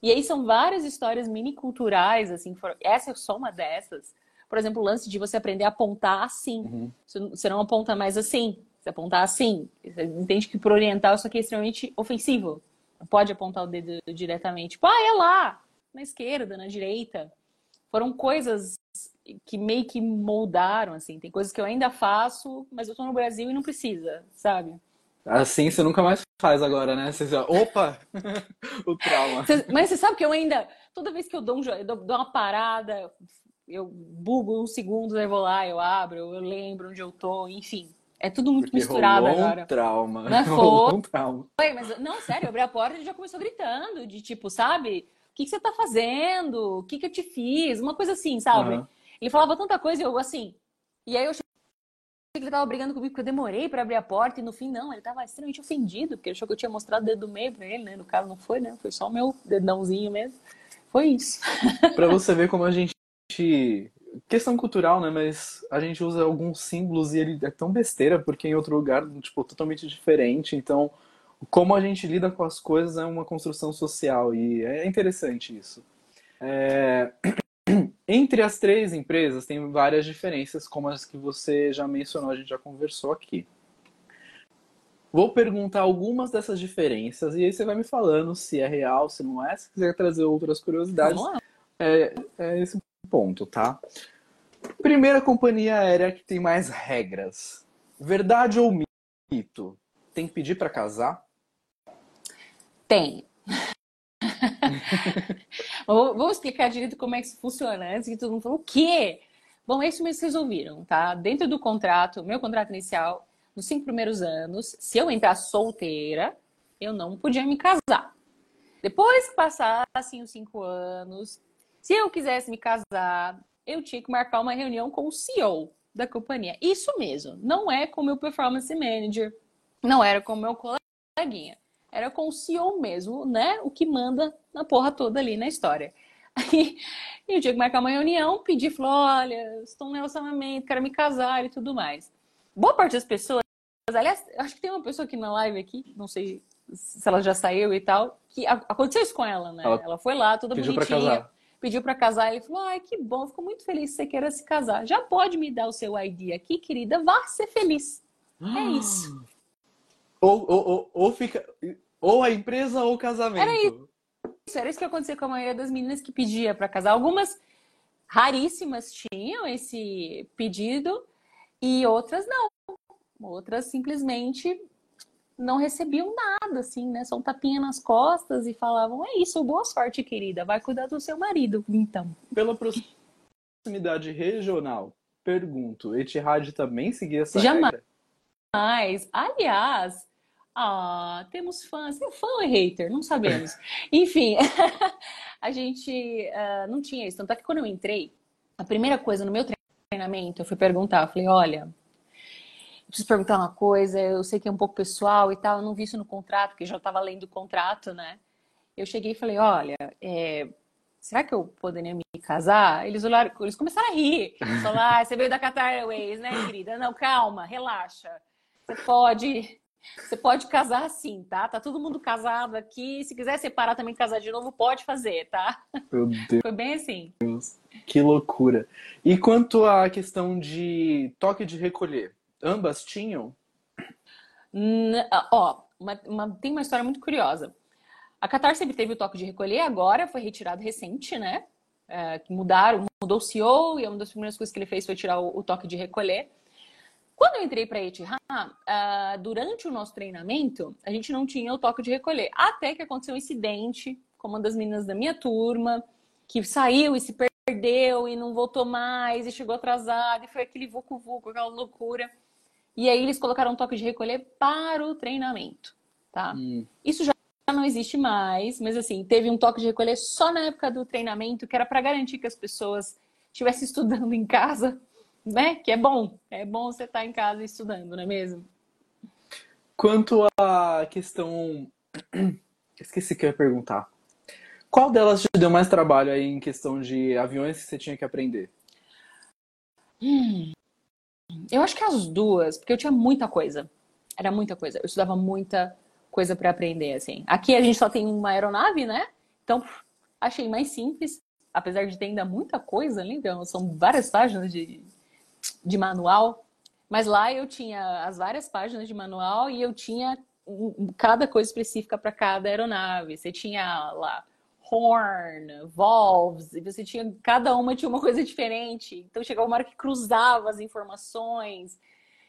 S2: E aí são várias histórias mini culturais, assim, essa é só uma dessas por exemplo, o lance de você aprender a apontar assim. Uhum. Você não aponta mais assim, você apontar assim. Você entende que por oriental isso aqui é extremamente ofensivo. Não pode apontar o dedo diretamente. Tipo, ah, é lá, na esquerda, na direita. Foram coisas que meio que moldaram, assim. Tem coisas que eu ainda faço, mas eu tô no Brasil e não precisa, sabe?
S1: Assim você nunca mais faz agora, né? Você já, opa! o trauma.
S2: mas você sabe que eu ainda, toda vez que eu dou, um, eu dou uma parada, eu bugo uns segundos, aí vou lá, eu abro, eu lembro onde eu tô, enfim. É tudo muito Porque misturado
S1: rolou
S2: agora.
S1: Um trauma.
S2: Não é rolou um trauma. Foi, mas não, sério, eu abri a porta e ele já começou gritando, de tipo, sabe? O que, que você tá fazendo? O que, que eu te fiz? Uma coisa assim, sabe? Uhum. Ele falava tanta coisa e eu assim. E aí eu achei que ele tava brigando comigo porque eu demorei para abrir a porta e no fim não, ele tava extremamente ofendido, porque ele achou que eu tinha mostrado o dedo do meio pra ele, né? No caso não foi, né? Foi só o meu dedãozinho mesmo. Foi isso.
S1: para você ver como a gente questão cultural, né? Mas a gente usa alguns símbolos e ele é tão besteira porque em outro lugar, tipo, totalmente diferente. Então, como a gente lida com as coisas é uma construção social e é interessante isso. É... Entre as três empresas tem várias diferenças, como as que você já mencionou, a gente já conversou aqui. Vou perguntar algumas dessas diferenças e aí você vai me falando se é real, se não é. Se quiser trazer outras curiosidades, é, é esse ponto, tá? Primeira companhia aérea que tem mais regras. Verdade ou mito? Tem que pedir para casar?
S2: Tem. Vou explicar direito como é que isso funciona antes que todo mundo falou o quê? Bom, é isso mesmo que vocês ouviram, tá? Dentro do contrato, meu contrato inicial, nos cinco primeiros anos, se eu entrar solteira, eu não podia me casar. Depois que passassem os cinco anos, se eu quisesse me casar, eu tinha que marcar uma reunião com o CEO da companhia. Isso mesmo, não é com o meu performance manager, não era com o meu coleguinha, era com o CEO mesmo, né? O que manda na porra toda ali na história. Aí eu tinha que marcar uma reunião, pedir, falou, olha, estou no relacionamento, quero me casar e tudo mais. Boa parte das pessoas Aliás, acho que tem uma pessoa aqui na live aqui, não sei se ela já saiu e tal, que aconteceu isso com ela, né? Ela, ela foi lá, toda
S1: pediu
S2: bonitinha.
S1: Pra casar.
S2: Pediu para casar e falou: ai, que bom, fico muito feliz que você queira se casar. Já pode me dar o seu ID aqui, querida? Vá ser feliz. É isso.
S1: Ou, ou, ou, ou, fica. Ou a empresa ou o casamento.
S2: Era isso. Era isso que acontecia com a maioria das meninas que pedia para casar. Algumas raríssimas tinham esse pedido e outras não. Outras simplesmente não recebiam nada, assim, né? Só um tapinha nas costas e falavam: é isso, boa sorte, querida, vai cuidar do seu marido, então.
S1: Pela proximidade regional, pergunto: Etihad também seguia essa
S2: Jamais.
S1: regra?
S2: Jamais. Aliás, ah, temos fãs. Tem fã ou é hater? Não sabemos. Enfim, a gente uh, não tinha isso. Tanto é que quando eu entrei, a primeira coisa no meu treinamento, eu fui perguntar, eu falei, olha, preciso perguntar uma coisa, eu sei que é um pouco pessoal e tal, eu não vi isso no contrato, porque já estava lendo o contrato, né? Eu cheguei e falei, olha, é, será que eu poderia me casar? Eles olharam, eles começaram a rir. Falaram, ah, você veio da Qatar Airways, né, querida? Não, calma, relaxa. Você pode, você pode casar sim, tá? Tá todo mundo casado aqui. Se quiser separar também, casar de novo, pode fazer, tá?
S1: Meu Deus.
S2: Foi bem assim.
S1: Que loucura. E quanto à questão de toque de recolher? Ambas tinham?
S2: ó, uma, uma, tem uma história muito curiosa. A Qatar sempre teve o toque de recolher, agora foi retirado recente, né? É, mudaram, mudou o CEO e uma das primeiras coisas que ele fez foi tirar o, o toque de recolher. Quando eu entrei para a Etihad, uh, durante o nosso treinamento, a gente não tinha o toque de recolher. Até que aconteceu um incidente com uma das meninas da minha turma, que saiu e se perdeu e não voltou mais, e chegou atrasada, e foi aquele vucu-vucu, aquela loucura. E aí eles colocaram um toque de recolher para o treinamento, tá? Hum. Isso já não existe mais, mas assim, teve um toque de recolher só na época do treinamento, que era para garantir que as pessoas estivessem estudando em casa, né? Que é bom, é bom você estar tá em casa estudando, não é mesmo?
S1: Quanto à questão. Esqueci que eu ia perguntar. Qual delas te deu mais trabalho aí em questão de aviões que você tinha que aprender?
S2: Hum, eu acho que as duas, porque eu tinha muita coisa. Era muita coisa. Eu estudava muita coisa para aprender, assim. Aqui a gente só tem uma aeronave, né? Então, achei mais simples, apesar de ter ainda muita coisa ali, então são várias páginas de, de manual. Mas lá eu tinha as várias páginas de manual e eu tinha cada coisa específica para cada aeronave. Você tinha lá horn, valves, e você tinha, cada uma tinha uma coisa diferente. Então chegava uma hora que cruzava as informações.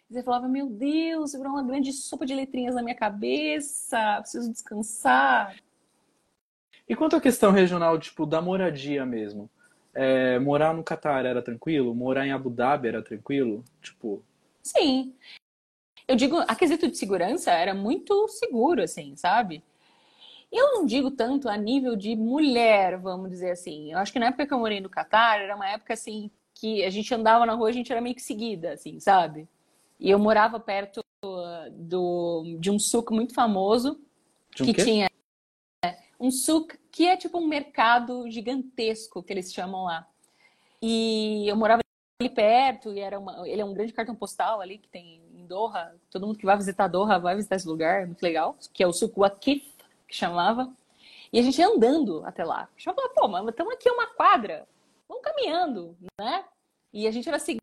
S2: E você falava, meu Deus, virou uma grande sopa de letrinhas na minha cabeça, preciso descansar.
S1: E quanto à questão regional, tipo, da moradia mesmo? É, morar no Catar era tranquilo? Morar em Abu Dhabi era tranquilo? Tipo.
S2: Sim. Eu digo, a quesito de segurança era muito seguro, assim, sabe? Eu não digo tanto a nível de mulher, vamos dizer assim. Eu acho que na época que eu morei no Catar, era uma época assim que a gente andava na rua, a gente era meio que seguida, assim, sabe? E eu morava perto do, de um suco muito famoso que quê? tinha um suco que é tipo um mercado gigantesco que eles chamam lá. E eu morava ali perto e era uma, ele é um grande cartão postal ali que tem em Doha. Todo mundo que vai visitar Doha vai visitar esse lugar, é muito legal, que é o suco Wakif que chamava. E a gente ia andando até lá. A gente falava, pô, mas estamos aqui uma quadra. vamos caminhando, né? E a gente era seguida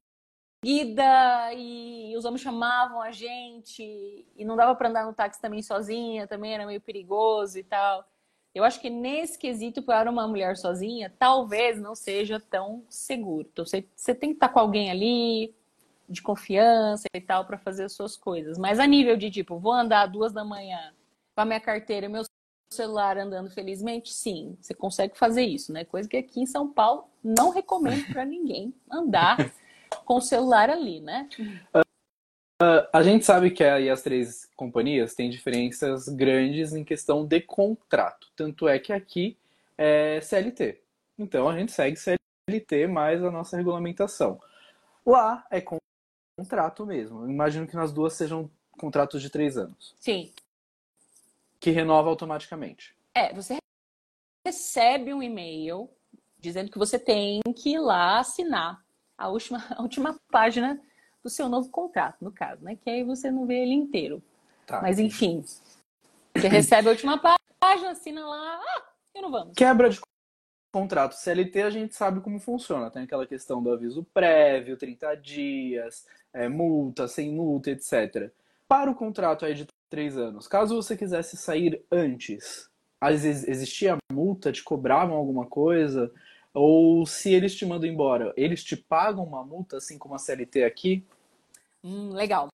S2: e os homens chamavam a gente e não dava para andar no táxi também sozinha, também era meio perigoso e tal. Eu acho que nesse quesito, para uma mulher sozinha, talvez não seja tão seguro. Então, você, você tem que estar com alguém ali, de confiança e tal, para fazer as suas coisas. Mas a nível de, tipo, vou andar duas da manhã com a minha carteira meu celular andando felizmente, sim, você consegue fazer isso, né? Coisa que aqui em São Paulo não recomendo para ninguém andar com o celular ali, né?
S1: Uh, a gente sabe que aí as três companhias têm diferenças grandes em questão de contrato. Tanto é que aqui é CLT. Então a gente segue CLT mais a nossa regulamentação. Lá é contrato mesmo. Eu imagino que nas duas sejam contratos de três anos.
S2: Sim.
S1: Que renova automaticamente.
S2: É, você recebe um e-mail dizendo que você tem que ir lá assinar a última, a última página do seu novo contrato, no caso, né? Que aí você não vê ele inteiro. Tá. Mas enfim, você recebe a última página, assina lá, ah, e não vamos.
S1: Quebra de contrato CLT a gente sabe como funciona. Tem aquela questão do aviso prévio, 30 dias, é, multa, sem multa, etc. Para o contrato aí de três anos, caso você quisesse sair antes, existia multa, te cobravam alguma coisa? Ou se eles te mandam embora, eles te pagam uma multa, assim como a CLT aqui?
S2: Hum, legal.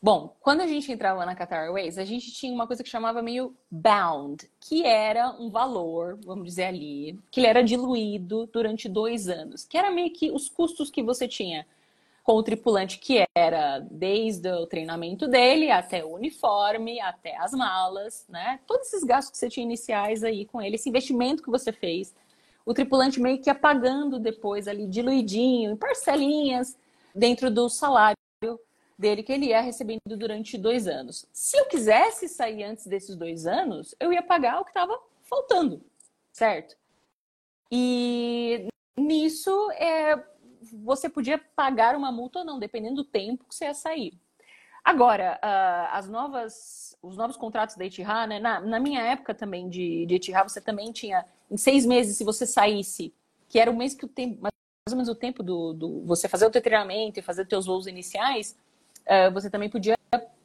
S2: Bom, quando a gente entrava na Qatar Airways, a gente tinha uma coisa que chamava meio bound, que era um valor, vamos dizer ali, que ele era diluído durante dois anos, que era meio que os custos que você tinha com o tripulante, que era desde o treinamento dele até o uniforme, até as malas, né? Todos esses gastos que você tinha iniciais aí com ele, esse investimento que você fez o tripulante meio que apagando depois ali, diluidinho, em parcelinhas, dentro do salário dele que ele ia recebendo durante dois anos. Se eu quisesse sair antes desses dois anos, eu ia pagar o que estava faltando, certo? E nisso é, você podia pagar uma multa ou não, dependendo do tempo que você ia sair. Agora, uh, as novas, os novos contratos da Etihad, né? Na, na, minha época também de, de Etihad, você também tinha em seis meses, se você saísse, que era o mês que o tempo, mais ou menos o tempo do, do você fazer o teu treinamento e fazer teus voos iniciais, uh, você também podia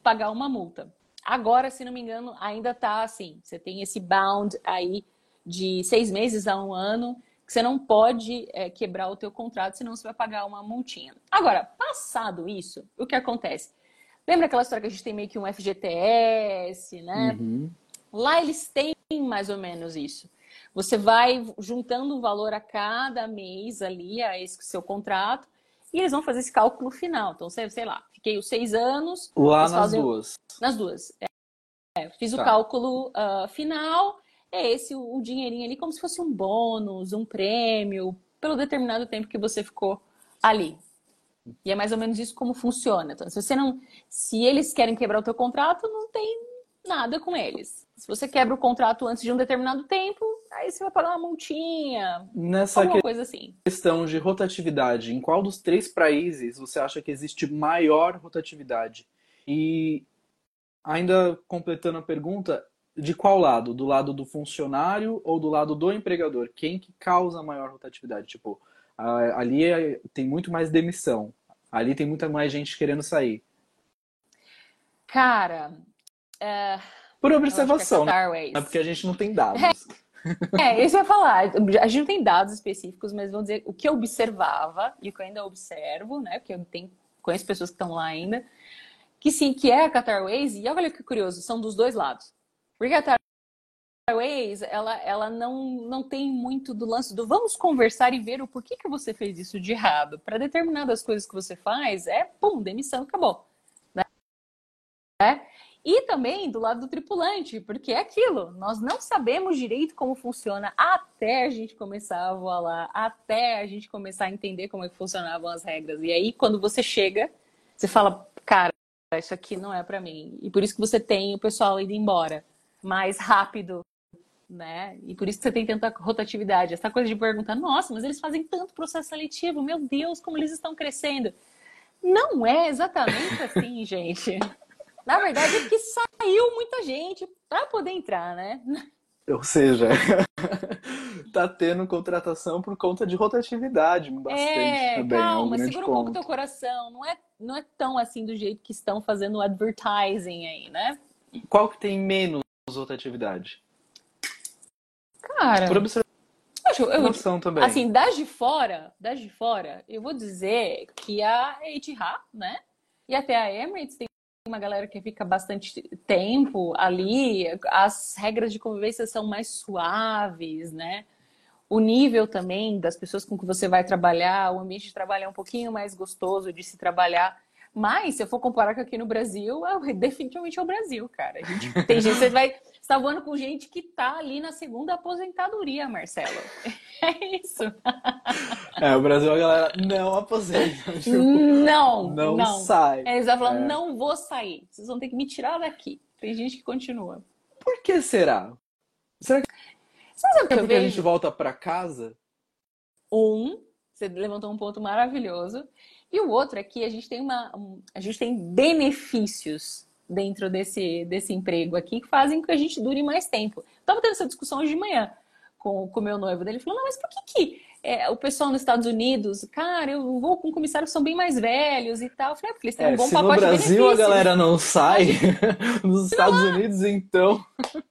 S2: pagar uma multa. Agora, se não me engano, ainda tá assim. Você tem esse bound aí de seis meses a um ano, que você não pode é, quebrar o teu contrato, senão você vai pagar uma multinha. Agora, passado isso, o que acontece? Lembra aquela história que a gente tem meio que um FGTS, né? Uhum. Lá eles têm mais ou menos isso. Você vai juntando um valor a cada mês ali, a esse seu contrato, e eles vão fazer esse cálculo final. Então, sei, sei lá, fiquei os seis anos.
S1: Lá nas fazem... duas.
S2: Nas duas. É, é, fiz tá. o cálculo uh, final, é esse o, o dinheirinho ali, como se fosse um bônus, um prêmio, pelo determinado tempo que você ficou ali. E é mais ou menos isso como funciona. Então, se você não, se eles querem quebrar o teu contrato, não tem nada com eles. Se você quebra o contrato antes de um determinado tempo, aí você vai pagar uma multinha.
S1: Nessa alguma que... coisa assim. questão de rotatividade, em qual dos três países você acha que existe maior rotatividade? E ainda completando a pergunta, de qual lado? Do lado do funcionário ou do lado do empregador? Quem que causa maior rotatividade? Tipo, ali é, tem muito mais demissão. Ali tem muita mais gente querendo sair.
S2: Cara, é...
S1: por observação, né? É porque a gente não tem dados.
S2: É, isso eu ia falar. A gente não tem dados específicos, mas vamos dizer o que eu observava e o que eu ainda observo, né? Porque eu tenho, conheço pessoas que estão lá ainda, que sim, que é a Qatar Airways, e olha que curioso, são dos dois lados. Qatar Airways, ela, ela não, não tem muito do lance do vamos conversar e ver o porquê que você fez isso de errado. Para determinadas coisas que você faz, é pum, demissão, acabou. Né? É? E também do lado do tripulante, porque é aquilo, nós não sabemos direito como funciona até a gente começar a voar lá, até a gente começar a entender como é que funcionavam as regras. E aí, quando você chega, você fala, cara, isso aqui não é para mim. E por isso que você tem o pessoal indo embora mais rápido, né? E por isso que você tem tanta rotatividade. Essa coisa de perguntar, nossa, mas eles fazem tanto processo seletivo, meu Deus, como eles estão crescendo. Não é exatamente assim, gente. Na verdade, é que saiu muita gente para poder entrar, né?
S1: Ou seja, tá tendo contratação por conta de rotatividade bastante
S2: é,
S1: também.
S2: Calma,
S1: é um
S2: segura um pouco teu coração. Não é, não é tão assim do jeito que estão fazendo o advertising aí, né?
S1: Qual que tem menos rotatividade?
S2: Cara.
S1: Por observação eu, também.
S2: Assim, das de fora, das de fora, eu vou dizer que a Etihad, né? E até a Emirates tem uma galera que fica bastante tempo ali, as regras de convivência são mais suaves, né? O nível também das pessoas com que você vai trabalhar, o ambiente de trabalho é um pouquinho mais gostoso de se trabalhar. Mas, se eu for comparar com aqui no Brasil, é, definitivamente é o Brasil, cara. Gente, tem gente, você vai estar voando com gente que tá ali na segunda aposentadoria, Marcelo. É isso.
S1: É, o Brasil, a galera não aposenta.
S2: Tipo, não,
S1: não, não. sai.
S2: É, eles vão falar, é. não vou sair. Vocês vão ter que me tirar daqui. Tem gente que continua.
S1: Por que será? Será que,
S2: Sabe
S1: é porque a gente volta para casa?
S2: Um, você levantou um ponto maravilhoso. E o outro é que a gente tem uma, a gente tem benefícios dentro desse, desse emprego aqui que fazem com que a gente dure mais tempo. Estava tendo essa discussão hoje de manhã com o meu noivo dele. Ele falou: não, mas por que, que é, o pessoal nos Estados Unidos, cara, eu vou com comissários que são bem mais velhos e tal. Eu falei: é, porque eles têm um
S1: é,
S2: bom
S1: se
S2: pacote
S1: no Brasil
S2: a
S1: galera não sai, nos Estados Unidos, então.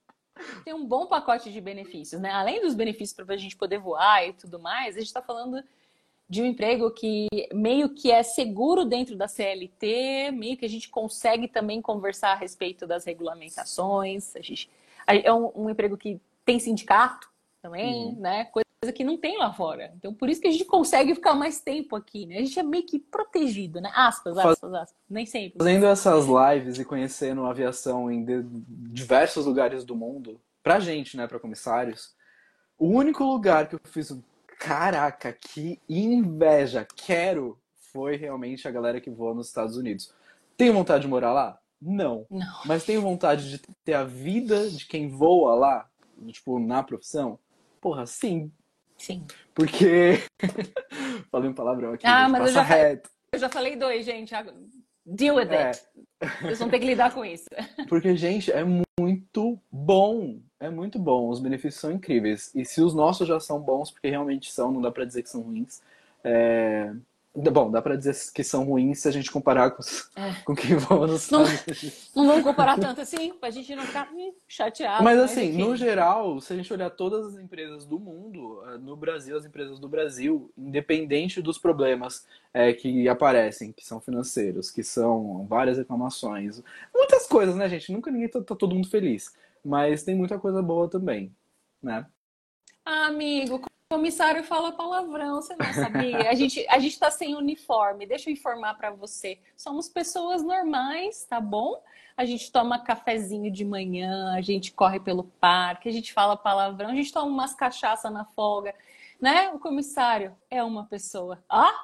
S2: Tem um bom pacote de benefícios, né? Além dos benefícios para a gente poder voar e tudo mais, a gente está falando de um emprego que meio que é seguro dentro da CLT, meio que a gente consegue também conversar a respeito das regulamentações. A gente, é um, um emprego que tem sindicato também, uhum. né? Coisa que não tem lá fora. Então, por isso que a gente consegue ficar mais tempo aqui, né? A gente é meio que protegido, né? Aspas, aspas, aspas. Nem sempre.
S1: Fazendo essas lives e conhecendo a aviação em diversos lugares do mundo, pra gente, né, pra comissários, o único lugar que eu fiz caraca, que inveja, quero, foi realmente a galera que voa nos Estados Unidos. Tenho vontade de morar lá? Não.
S2: Não.
S1: Mas tenho vontade de ter a vida de quem voa lá, tipo, na profissão? Porra, sim.
S2: Sim.
S1: Porque. Falei um palavrão aqui.
S2: Ah, mas eu já, reto. eu já falei dois, gente. Deal with é. it. Vocês vão ter que lidar com isso.
S1: Porque, gente, é muito bom. É muito bom. Os benefícios são incríveis. E se os nossos já são bons, porque realmente são, não dá para dizer que são ruins. É... Bom, dá para dizer que são ruins se a gente comparar com, os, é. com quem vamos
S2: não, não vamos comparar tanto assim, pra gente não ficar hum, chateado.
S1: Mas assim, mas, no geral, se a gente olhar todas as empresas do mundo, eh, no Brasil, as empresas do Brasil, independente dos problemas é, que aparecem, que são financeiros, que são várias reclamações, muitas coisas, né, gente? Nunca ninguém tá, tá todo mundo feliz. Mas tem muita coisa boa também, né?
S2: Ah, amigo, comissário fala palavrão, você não sabia? A gente a gente tá sem uniforme. Deixa eu informar para você. Somos pessoas normais, tá bom? A gente toma cafezinho de manhã, a gente corre pelo parque, a gente fala palavrão, a gente toma umas cachaça na folga, né? O comissário é uma pessoa. Ah,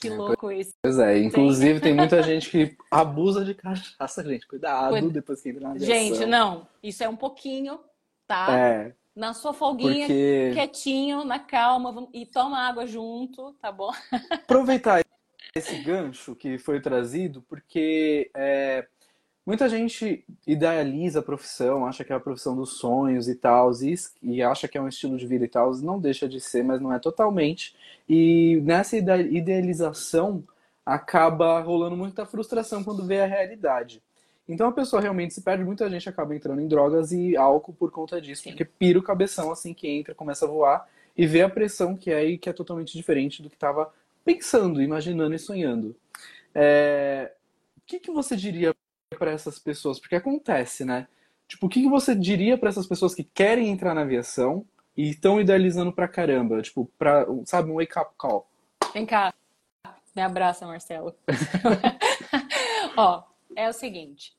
S2: que é, louco isso.
S1: Pois é, inclusive tem muita gente que abusa de cachaça, gente. Cuidado Cuida... depois que entra na aviação.
S2: Gente, não, isso é um pouquinho, tá?
S1: É
S2: na sua folguinha, Porque... quietinho, na calma, e toma água junto, tá bom?
S1: Aproveitar esse gancho que foi trazido, porque é, muita gente idealiza a profissão, acha que é a profissão dos sonhos e tal, e, e acha que é um estilo de vida e tal, não deixa de ser, mas não é totalmente. E nessa idealização acaba rolando muita frustração quando vê a realidade. Então a pessoa realmente se perde, muita gente acaba entrando em drogas e álcool por conta disso, Sim. porque pira o cabeção assim que entra, começa a voar e vê a pressão que é e que é totalmente diferente do que estava pensando, imaginando e sonhando. É... O que, que você diria para essas pessoas? Porque acontece, né? Tipo, o que, que você diria para essas pessoas que querem entrar na aviação e estão idealizando pra caramba? Tipo, pra, sabe, um wake-up call.
S2: Vem cá, me abraça, Marcelo. Ó, é o seguinte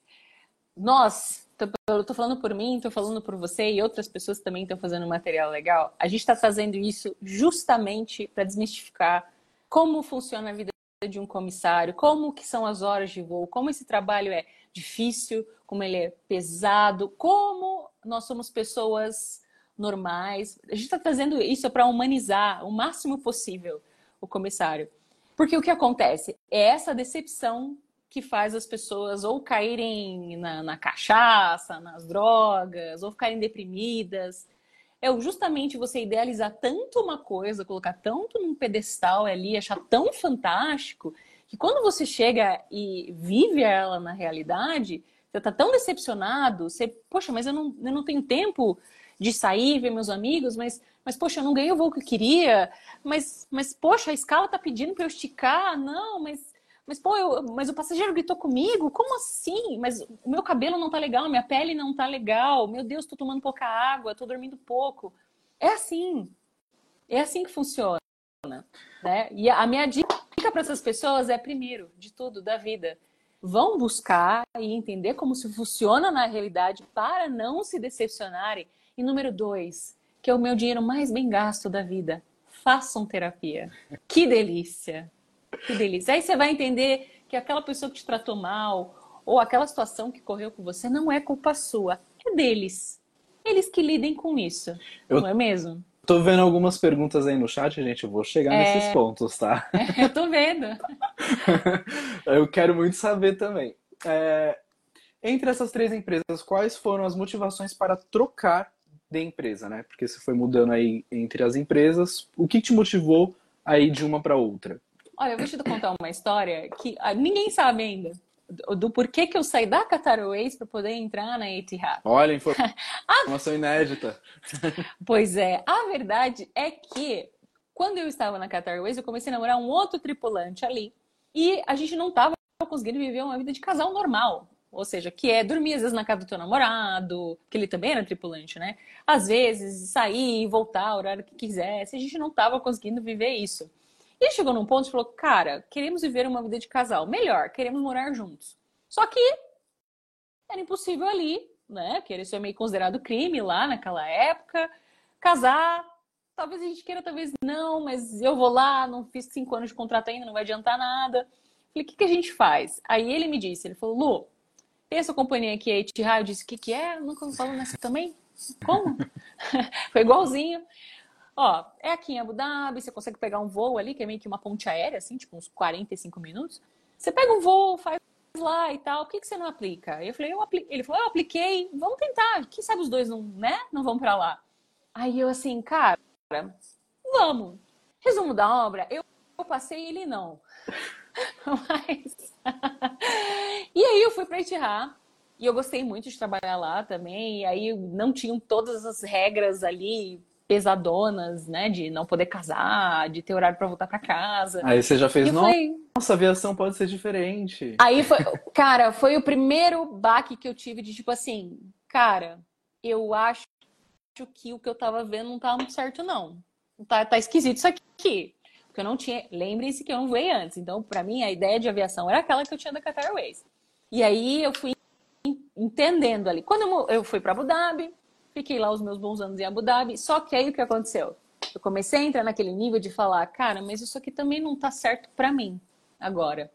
S2: nós, eu tô falando por mim, tô falando por você e outras pessoas também estão fazendo material legal. A gente está fazendo isso justamente para desmistificar como funciona a vida de um comissário, como que são as horas de voo, como esse trabalho é difícil, como ele é pesado, como nós somos pessoas normais. A gente está trazendo isso para humanizar o máximo possível o comissário. Porque o que acontece é essa decepção que faz as pessoas ou caírem na, na cachaça, nas drogas, ou ficarem deprimidas. é justamente você idealizar tanto uma coisa, colocar tanto num pedestal ali, achar tão fantástico, que quando você chega e vive ela na realidade, você tá tão decepcionado, você, poxa, mas eu não, eu não tenho tempo de sair, ver meus amigos, mas, mas poxa, eu não ganhei o voo que eu queria, mas, mas poxa, a escala tá pedindo para eu esticar, não, mas mas, pô, eu, mas o passageiro gritou comigo? Como assim? Mas o meu cabelo não tá legal, minha pele não tá legal, meu Deus, tô tomando pouca água, tô dormindo pouco. É assim. É assim que funciona. Né? E a minha dica para essas pessoas é, primeiro, de tudo, da vida. Vão buscar e entender como se funciona na realidade para não se decepcionarem. E número dois, que é o meu dinheiro mais bem gasto da vida. Façam terapia. Que delícia! Que delícia. Aí você vai entender que aquela pessoa que te tratou mal ou aquela situação que correu com você não é culpa sua, é deles. Eles que lidem com isso, Eu... não é mesmo?
S1: Tô vendo algumas perguntas aí no chat, gente. Eu vou chegar é... nesses pontos, tá?
S2: eu tô vendo.
S1: eu quero muito saber também. É... Entre essas três empresas, quais foram as motivações para trocar de empresa, né? Porque você foi mudando aí entre as empresas. O que te motivou aí de uma para outra?
S2: Olha, eu vou te contar uma história que ah, ninguém sabe ainda. Do, do porquê que eu saí da Qatar Airways para poder entrar na Etihad.
S1: Olha, informação inédita.
S2: pois é, a verdade é que quando eu estava na Qatar Airways, eu comecei a namorar um outro tripulante ali. E a gente não estava conseguindo viver uma vida de casal normal. Ou seja, que é dormir às vezes na casa do teu namorado, que ele também era tripulante, né? Às vezes sair e voltar, o horário que quisesse. A gente não estava conseguindo viver isso. E chegou num ponto e falou: Cara, queremos viver uma vida de casal. Melhor, queremos morar juntos. Só que era impossível ali, né? Que isso é meio considerado crime lá naquela época. Casar, talvez a gente queira, talvez não, mas eu vou lá, não fiz cinco anos de contrato ainda, não vai adiantar nada. Falei, o que, que a gente faz? Aí ele me disse, ele falou, Lu, essa companhia aqui, a Etihad, eu disse, o que, que é? nunca falou nessa também? Como? Foi igualzinho. Ó, é aqui em Abu Dhabi, você consegue pegar um voo ali, que é meio que uma ponte aérea, assim, tipo uns 45 minutos. Você pega um voo, faz lá e tal, por que, que você não aplica? Eu falei, eu. Ele falou, eu apliquei, vamos tentar. Quem sabe os dois não, né, não vão para lá. Aí eu assim, cara, vamos. Resumo da obra, eu, eu passei ele não. Mas... e aí eu fui para Itihá, e eu gostei muito de trabalhar lá também. E aí não tinham todas as regras ali pesadonas, né? De não poder casar, de ter horário para voltar para casa.
S1: Aí você já fez, nossa, foi... nossa, a aviação pode ser diferente.
S2: Aí foi, cara, foi o primeiro baque que eu tive de tipo assim, cara, eu acho que o que eu tava vendo não tava muito certo, não. Tá, tá esquisito isso aqui. Porque eu não tinha. Lembrem-se que eu não voei antes. Então, para mim, a ideia de aviação era aquela que eu tinha da Qatar Airways. E aí eu fui entendendo ali. Quando eu, eu fui para Abu Dhabi, Fiquei lá os meus bons anos em Abu Dhabi. Só que aí o que aconteceu? Eu comecei a entrar naquele nível de falar, cara, mas isso aqui também não tá certo para mim agora.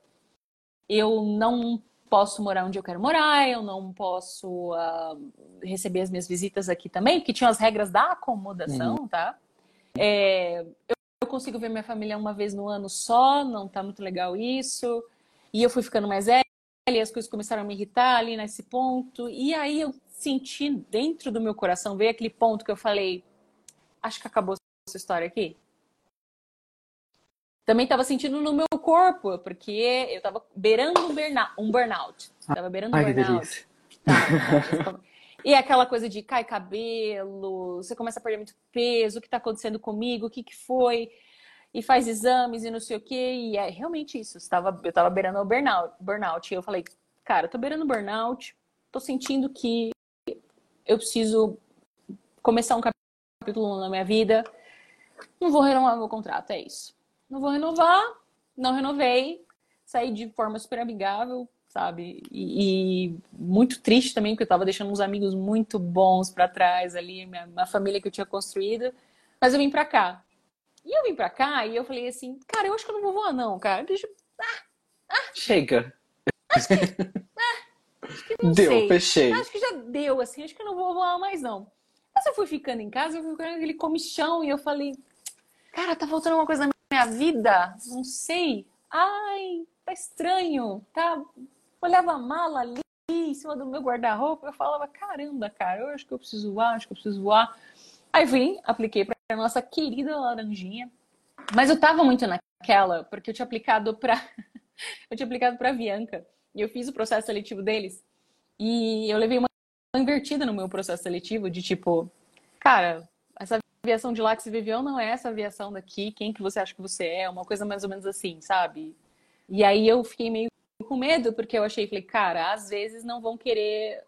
S2: Eu não posso morar onde eu quero morar, eu não posso uh, receber as minhas visitas aqui também, porque tinha as regras da acomodação, uhum. tá? É, eu, eu consigo ver minha família uma vez no ano só, não tá muito legal isso. E eu fui ficando mais velha, e as coisas começaram a me irritar ali nesse ponto. E aí eu senti dentro do meu coração, veio aquele ponto que eu falei, acho que acabou essa história aqui. Também estava sentindo no meu corpo, porque eu estava beirando um, burnout. Um burnout. Tava beirando um Ai, burnout. Tá, e aquela coisa de cai cabelo, você começa a perder muito peso, o que está acontecendo comigo, o que, que foi, e faz exames e não sei o quê. E é realmente isso. Eu estava, eu estava beirando o burnout, burnout. E eu falei, cara, eu tô beirando burnout, tô sentindo que eu preciso começar um capítulo na minha vida. Não vou renovar meu contrato, é isso. Não vou renovar, não renovei, saí de forma super amigável, sabe? E, e muito triste também, porque eu tava deixando uns amigos muito bons para trás ali, minha, minha família que eu tinha construído. Mas eu vim pra cá. E eu vim pra cá e eu falei assim, cara, eu acho que eu não vou voar, não, cara. Deixa. Ah,
S1: ah. Chega.
S2: Que, ah, Acho que não
S1: deu,
S2: sei.
S1: fechei.
S2: Acho que já deu, assim, acho que eu não vou voar mais, não. Mas eu fui ficando em casa, eu fui ficando aquele comichão e eu falei, cara, tá faltando uma coisa na minha vida? Não sei. Ai, tá estranho. Tá. Olhava a mala ali em cima do meu guarda-roupa, eu falava, caramba, cara, eu acho que eu preciso voar, acho que eu preciso voar. Aí vim, apliquei para nossa querida laranjinha. Mas eu tava muito naquela, porque eu tinha aplicado para eu tinha aplicado para Bianca e eu fiz o processo seletivo deles. E eu levei uma invertida no meu processo seletivo de tipo, cara, essa aviação de lá que você viveu não é essa aviação daqui, quem que você acha que você é? Uma coisa mais ou menos assim, sabe? E aí eu fiquei meio com medo, porque eu achei, falei, cara, às vezes não vão querer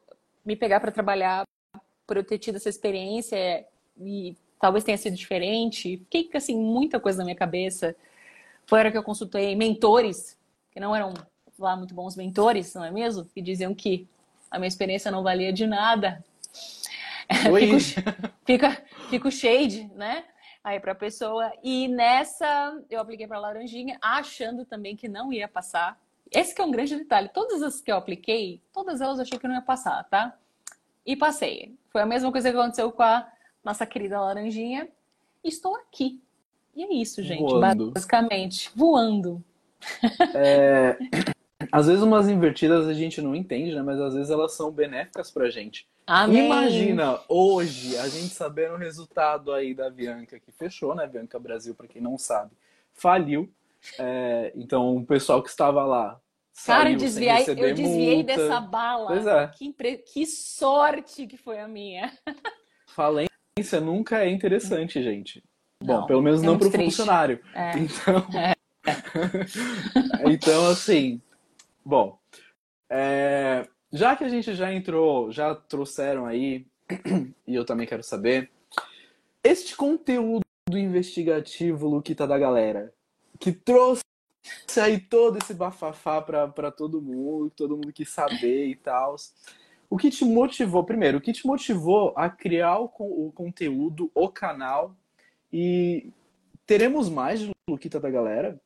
S2: me pegar para trabalhar por eu ter tido essa experiência e talvez tenha sido diferente. Fiquei assim, muita coisa na minha cabeça. Foi a hora que eu consultei mentores, que não eram lá muito bons mentores, não é mesmo? Que diziam que a minha experiência não valia de nada. fica, fica, fica o shade, né? Aí para a pessoa. E nessa eu apliquei para laranjinha, achando também que não ia passar. Esse que é um grande detalhe. Todas as que eu apliquei, todas elas eu achei que não ia passar, tá? E passei. Foi a mesma coisa que aconteceu com a nossa querida laranjinha. Estou aqui. E é isso, gente, voando. basicamente. Voando.
S1: É... Às vezes umas invertidas a gente não entende, né? Mas às vezes elas são benéficas pra gente.
S2: Amém.
S1: Imagina hoje a gente sabendo o resultado aí da Bianca, que fechou, né? Bianca Brasil, para quem não sabe, faliu. É, então o pessoal que estava lá.
S2: Cara, eu desviei, eu desviei multa. dessa bala. Pois é. Que, impre... que sorte que foi a minha.
S1: Falência nunca é interessante, gente. Não, Bom, pelo menos é não para o funcionário. É. Então, é. então, assim, bom, é... Já que a gente já entrou, já trouxeram aí, e eu também quero saber, este conteúdo investigativo, Luquita da galera, que trouxe aí todo esse bafafá para todo mundo, todo mundo quis saber e tal. O que te motivou, primeiro, o que te motivou a criar o, o conteúdo, o canal e teremos mais de Luquita da galera?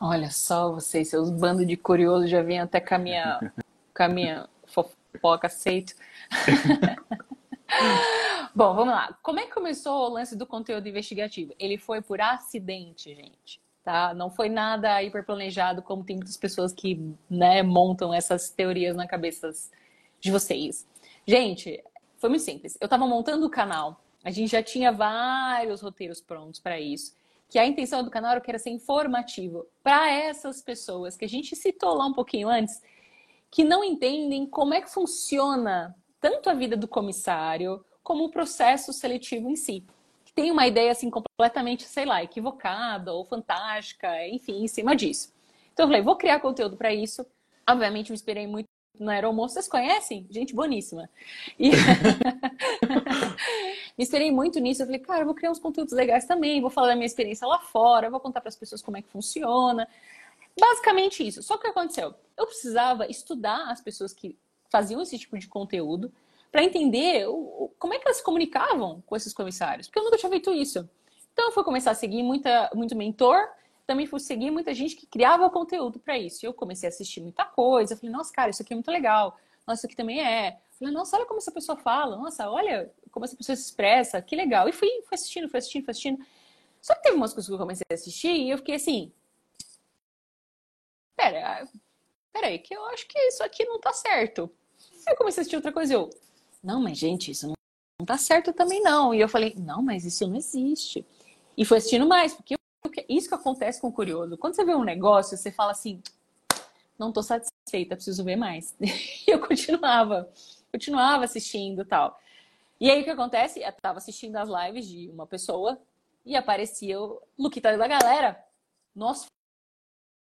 S2: Olha só, vocês, seus bandos de curiosos já vêm até com a minha com a minha fofoca aceito. Bom, vamos lá. Como é que começou o lance do conteúdo investigativo? Ele foi por acidente, gente. Tá? Não foi nada hiperplanejado, como tem muitas pessoas que né, montam essas teorias na cabeça de vocês. Gente, foi muito simples. Eu estava montando o canal. A gente já tinha vários roteiros prontos para isso. Que a intenção do canal era que era ser informativo para essas pessoas que a gente citou lá um pouquinho antes, que não entendem como é que funciona tanto a vida do comissário como o processo seletivo em si. Que tem uma ideia assim completamente, sei lá, equivocada ou fantástica, enfim, em cima disso. Então eu falei, vou criar conteúdo para isso. Obviamente me inspirei muito no Aeromoço. Vocês conhecem? Gente boníssima. E... me inspirei muito nisso. Eu falei, cara, eu vou criar uns conteúdos legais também. Vou falar da minha experiência lá fora. Vou contar para as pessoas como é que funciona. Basicamente isso. Só que o que aconteceu? Eu precisava estudar as pessoas que faziam esse tipo de conteúdo para entender o, como é que elas se comunicavam com esses comissários, porque eu nunca tinha feito isso. Então eu fui começar a seguir muita, muito mentor, também fui seguir muita gente que criava conteúdo para isso. E eu comecei a assistir muita coisa, falei, nossa, cara, isso aqui é muito legal. Nossa, isso aqui também é. Falei, nossa, olha como essa pessoa fala, nossa, olha como essa pessoa se expressa, que legal. E fui, fui assistindo, fui assistindo, fui assistindo. Só que teve umas coisas que eu comecei a assistir e eu fiquei assim, pera, peraí, que eu acho que isso aqui não tá certo. Aí eu comecei a assistir outra coisa e eu, não, mas gente, isso não, não tá certo também não. E eu falei, não, mas isso não existe. E fui assistindo mais, porque isso que acontece com o curioso. Quando você vê um negócio, você fala assim, não tô satisfeita, preciso ver mais. E eu continuava, continuava assistindo tal. E aí o que acontece? Eu tava assistindo as lives de uma pessoa e aparecia o Luquita da galera. Nosso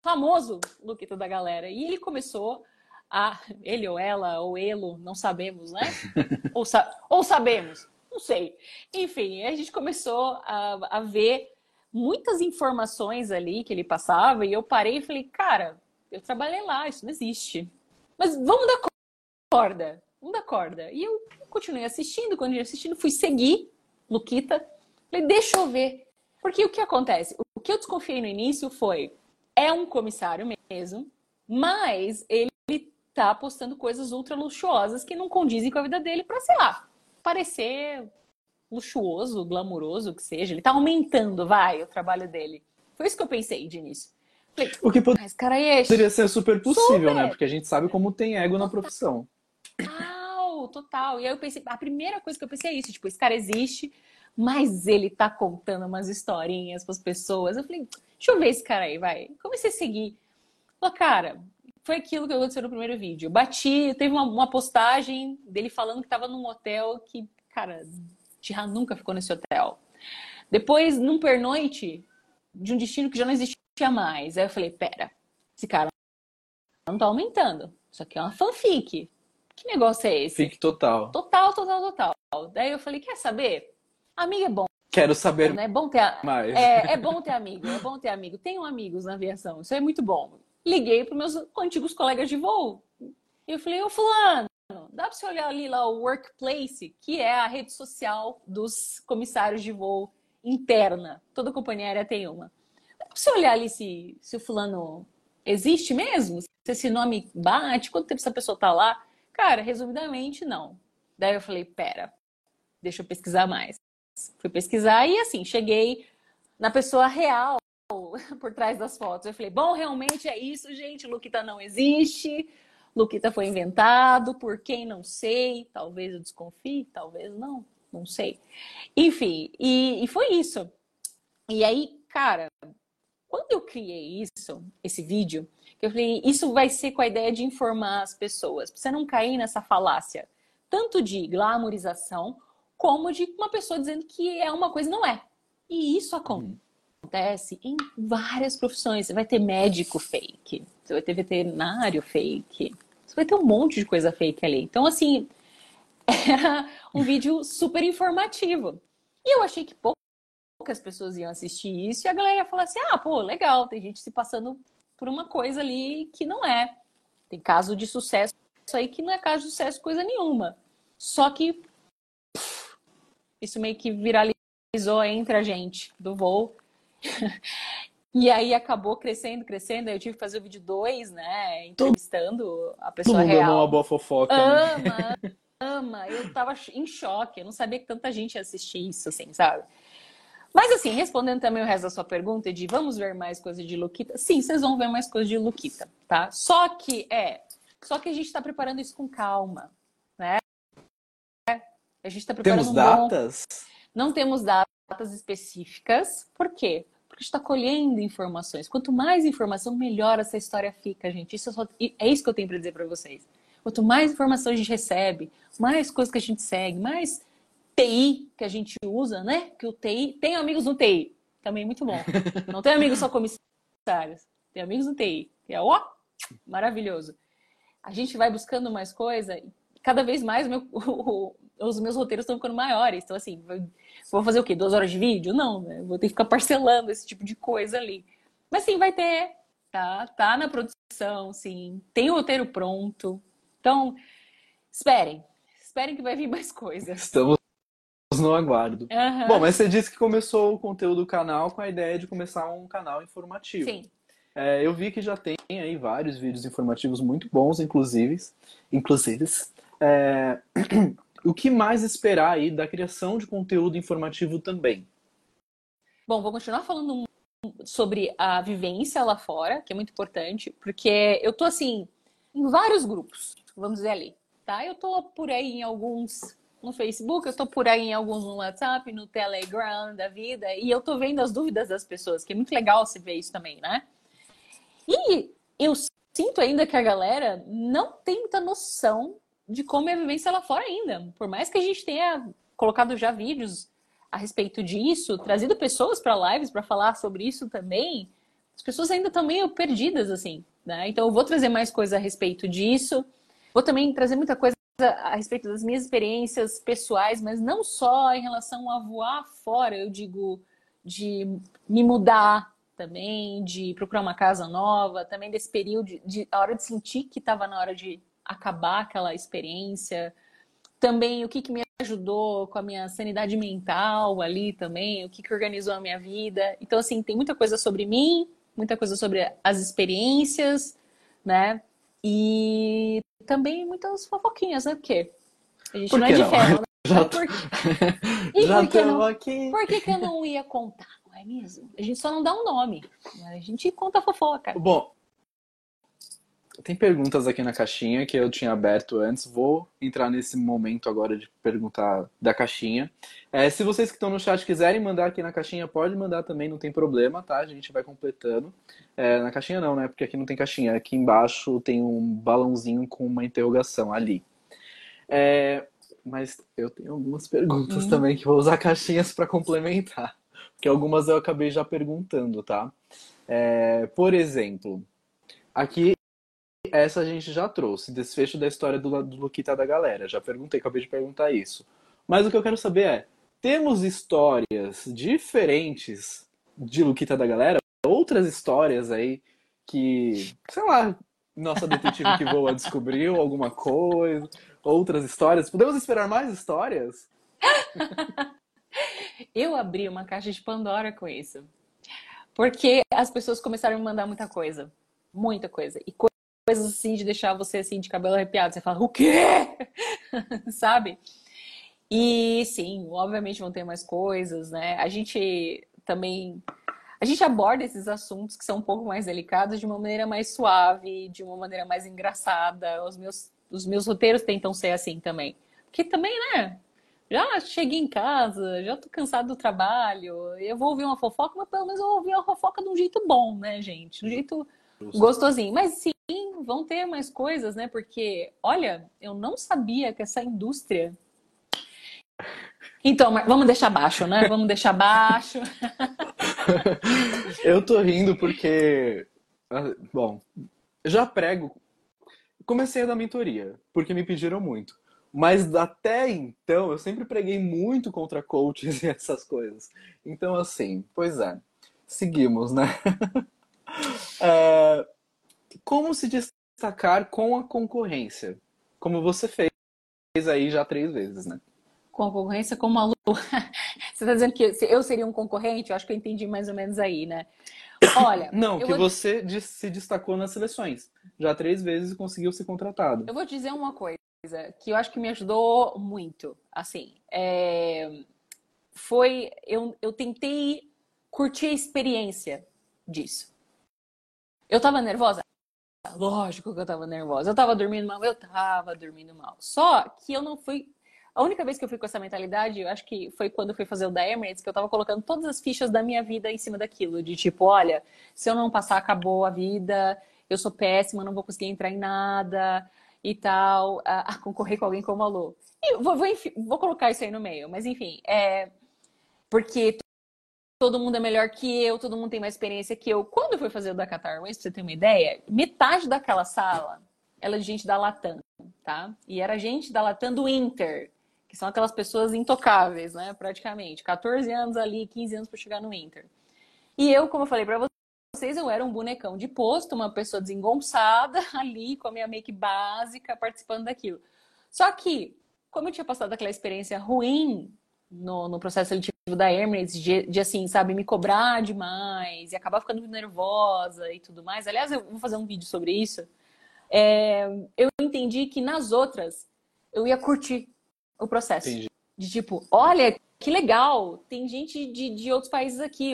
S2: famoso Luquita da galera. E ele começou a. Ele ou ela, ou elo, não sabemos, né? ou, sa ou sabemos, não sei. Enfim, a gente começou a, a ver muitas informações ali que ele passava e eu parei e falei, cara, eu trabalhei lá, isso não existe. Mas vamos dar corda, vamos dar corda. E eu continuei assistindo, eu assistindo, fui seguir Luquita. Falei, deixa eu ver. Porque o que acontece? O que eu desconfiei no início foi, é um comissário mesmo, mas ele tá postando coisas ultra luxuosas que não condizem com a vida dele para, sei lá, parecer luxuoso, glamuroso, que seja. Ele tá aumentando, vai, o trabalho dele. Foi isso que eu pensei de início.
S1: Falei, o que mas, cara, poderia ser super possível, né? super. né? Porque a gente sabe como tem ego na profissão.
S2: Total, total. E aí eu pensei, a primeira coisa que eu pensei é isso, tipo, esse cara existe, mas ele tá contando umas historinhas pras pessoas. Eu falei, deixa eu ver esse cara aí, vai. Comecei a seguir. Falei, cara, foi aquilo que aconteceu no primeiro vídeo. Bati, teve uma, uma postagem dele falando que tava num hotel que, cara, já nunca ficou nesse hotel. Depois, num pernoite de um destino que já não existia mais. Aí eu falei, pera, esse cara não tá aumentando. Isso aqui é uma fanfic. Que negócio é esse?
S1: Fique total.
S2: Total, total, total. Daí eu falei, quer saber? Amigo é bom.
S1: Quero saber
S2: É bom ter,
S1: mais.
S2: É, é bom ter amigo, é bom ter amigo. Tenho amigos na aviação, isso é muito bom. Liguei para meus antigos colegas de voo. E eu falei, ô fulano, dá para você olhar ali lá o Workplace, que é a rede social dos comissários de voo interna. Toda companhia aérea tem uma. Dá para você olhar ali se, se o fulano existe mesmo? Se esse nome bate? Quanto tempo essa pessoa tá lá? Cara, resumidamente, não. Daí eu falei, pera, deixa eu pesquisar mais. Fui pesquisar e assim, cheguei na pessoa real por trás das fotos. Eu falei, bom, realmente é isso, gente. Luquita não existe. Luquita foi inventado por quem não sei. Talvez eu desconfie, talvez não, não sei. Enfim, e, e foi isso. E aí, cara, quando eu criei isso, esse vídeo, eu falei, isso vai ser com a ideia de informar as pessoas, pra você não cair nessa falácia, tanto de glamorização, como de uma pessoa dizendo que é uma coisa e não é. E isso acontece em várias profissões. Você vai ter médico fake, você vai ter veterinário fake, você vai ter um monte de coisa fake ali. Então, assim, era um vídeo super informativo. E eu achei que poucas pessoas iam assistir isso e a galera ia falar assim: ah, pô, legal, tem gente se passando por uma coisa ali que não é. Tem caso de sucesso aí que não é caso de sucesso coisa nenhuma. Só que isso meio que viralizou entre a gente do voo. e aí acabou crescendo, crescendo. Aí eu tive que fazer o vídeo 2, né? Entrevistando a pessoa
S1: Todo mundo
S2: real.
S1: uma boa fofoca. né?
S2: Ama, ama. Eu tava em choque. Eu não sabia que tanta gente ia assistir isso, assim, sabe? Mas assim, respondendo também o resto da sua pergunta de vamos ver mais coisa de Luquita. Sim, vocês vão ver mais coisa de Luquita, tá? Só que é, só que a gente tá preparando isso com calma, né? A gente tá preparando
S1: Temos
S2: um bom-
S1: datas?
S2: não temos datas específicas. Por quê? Porque a gente está colhendo informações. Quanto mais informação, melhor essa história fica, gente. Isso é, só- é isso que eu tenho para dizer para vocês. Quanto mais informação a gente recebe, mais coisas que a gente segue, mais TI que a gente usa, né? Que o TI. Tem amigos no TI. Também muito bom. Não tem amigos só comissários. Tem amigos no TI. Que é ó, maravilhoso. A gente vai buscando mais coisa. Cada vez mais meu- o- os meus roteiros estão ficando maiores. Então, assim, vou fazer o quê? Duas horas de vídeo? Não, né? Vou ter que ficar parcelando esse tipo de coisa ali. Mas sim, vai ter. Tá, tá na produção, sim. Tem o roteiro pronto. Então, esperem. Esperem que vai vir mais coisas.
S1: Estamos no aguardo.
S2: Aham.
S1: Bom, mas você disse que começou o conteúdo do canal com a ideia de começar um canal informativo.
S2: Sim.
S1: É, eu vi que já tem aí vários vídeos informativos muito bons, inclusive. Inclusive. É, o que mais esperar aí da criação de conteúdo informativo também?
S2: Bom, vou continuar falando sobre a vivência lá fora, que é muito importante, porque eu tô assim em vários grupos, vamos dizer ali, tá? Eu tô por aí em alguns no Facebook, eu tô por aí em alguns no WhatsApp, no Telegram da vida, e eu tô vendo as dúvidas das pessoas, que é muito legal se ver isso também, né? E eu sinto ainda que a galera não tem muita noção de como é a vivência lá fora ainda. Por mais que a gente tenha colocado já vídeos a respeito disso, trazido pessoas para lives para falar sobre isso também, as pessoas ainda estão meio perdidas, assim, né? Então eu vou trazer mais coisa a respeito disso. Vou também trazer muita coisa a respeito das minhas experiências pessoais, mas não só em relação a voar fora, eu digo de me mudar também, de procurar uma casa nova, também desse período de, de a hora de sentir que estava na hora de acabar aquela experiência. Também o que, que me ajudou com a minha sanidade mental ali também, o que, que organizou a minha vida. Então, assim, tem muita coisa sobre mim, muita coisa sobre as experiências, né? E também muitas fofoquinhas, né? Porque a gente
S1: Por
S2: não é de
S1: não?
S2: ferro, né?
S1: Já,
S2: Por, E
S1: já
S2: por que
S1: estamos
S2: não?
S1: aqui.
S2: por que, que eu não ia contar? Não é mesmo? A gente só não dá um nome. né? A gente conta a fofoca.
S1: Bom, tem perguntas aqui na caixinha que eu tinha aberto antes. Vou entrar nesse momento agora de perguntar da caixinha. É, se vocês que estão no chat quiserem mandar aqui na caixinha, pode mandar também, não tem problema, tá? A gente vai completando. É, na caixinha não, né? Porque aqui não tem caixinha. Aqui embaixo tem um balãozinho com uma interrogação ali. É, mas eu tenho algumas perguntas hum. também que vou usar caixinhas para complementar. Porque algumas eu acabei já perguntando, tá? É, por exemplo, aqui essa a gente já trouxe, desfecho da história do, do Luquita da galera. Já perguntei, acabei de perguntar isso. Mas o que eu quero saber é, temos histórias diferentes de Luquita da galera? Outras histórias aí que, sei lá, nossa detetive que voa descobriu alguma coisa, outras histórias. Podemos esperar mais histórias?
S2: eu abri uma caixa de Pandora com isso. Porque as pessoas começaram a me mandar muita coisa. Muita coisa. E coisas assim de deixar você assim de cabelo arrepiado. Você fala, o quê? Sabe? E sim, obviamente vão ter mais coisas, né? A gente também. A gente aborda esses assuntos que são um pouco mais delicados de uma maneira mais suave, de uma maneira mais engraçada. Os meus, os meus roteiros tentam ser assim também. Porque também, né? Já cheguei em casa, já tô cansado do trabalho, eu vou ouvir uma fofoca, mas pelo menos eu vou ouvir uma fofoca de um jeito bom, né, gente? De um jeito gostosinho. Mas sim, vão ter mais coisas, né? Porque, olha, eu não sabia que essa indústria. Então, vamos deixar baixo, né? Vamos deixar baixo.
S1: eu tô rindo porque, ah, bom, já prego. Comecei a dar mentoria, porque me pediram muito. Mas até então, eu sempre preguei muito contra coaches e essas coisas. Então, assim, pois é. Seguimos, né? é, como se destacar com a concorrência? Como você fez aí já três vezes, né?
S2: Com a concorrência como a Lu. você está dizendo que eu seria um concorrente? Eu acho que eu entendi mais ou menos aí, né?
S1: Olha. Não, que vou... você se destacou nas seleções. Já três vezes conseguiu ser contratado.
S2: Eu vou dizer uma coisa que eu acho que me ajudou muito. Assim, é... foi. Eu, eu tentei curtir a experiência disso. Eu tava nervosa? Lógico que eu tava nervosa. Eu tava dormindo mal? Eu tava dormindo mal. Só que eu não fui. A única vez que eu fui com essa mentalidade, eu acho que foi quando eu fui fazer o da que eu tava colocando todas as fichas da minha vida em cima daquilo. De tipo, olha, se eu não passar, acabou a vida, eu sou péssima, não vou conseguir entrar em nada e tal, a, a concorrer com alguém como a Lu. E vou, vou, vou, colocar isso aí no meio, mas enfim, é. Porque todo mundo é melhor que eu, todo mundo tem mais experiência que eu. Quando eu fui fazer o da Qatar Airways, pra você ter uma ideia, metade daquela sala ela é gente da Latam, tá? E era gente da Latam do Inter, que são aquelas pessoas intocáveis, né? Praticamente. 14 anos ali, 15 anos para chegar no Inter. E eu, como eu falei para vocês, eu era um bonecão de posto, uma pessoa desengonçada ali, com a minha make básica, participando daquilo. Só que, como eu tinha passado aquela experiência ruim no, no processo seletivo da Emirates de, de, assim, sabe, me cobrar demais e acabar ficando nervosa e tudo mais. Aliás, eu vou fazer um vídeo sobre isso. É, eu entendi que nas outras eu ia curtir o processo. Entendi. De tipo, olha, que legal, tem gente de, de outros países aqui.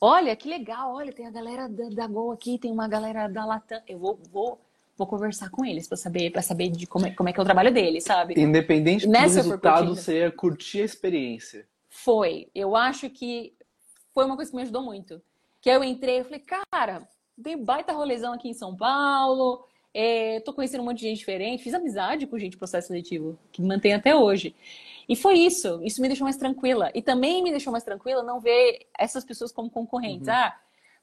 S2: Olha, que legal, olha, tem a galera da, da Gol aqui, tem uma galera da Latam. Eu vou, vou, vou conversar com eles para saber, para saber de como é, como é que é o trabalho deles, sabe?
S1: Independente do Nessa resultado, você ia curtir a experiência.
S2: Foi. Eu acho que foi uma coisa que me ajudou muito. Que eu entrei, eu falei, cara, tem baita rolezão aqui em São Paulo, é, tô conhecendo um monte de gente diferente, fiz amizade com gente do processo seletivo, que mantém até hoje. E foi isso, isso me deixou mais tranquila. E também me deixou mais tranquila não ver essas pessoas como concorrentes. Uhum. Ah,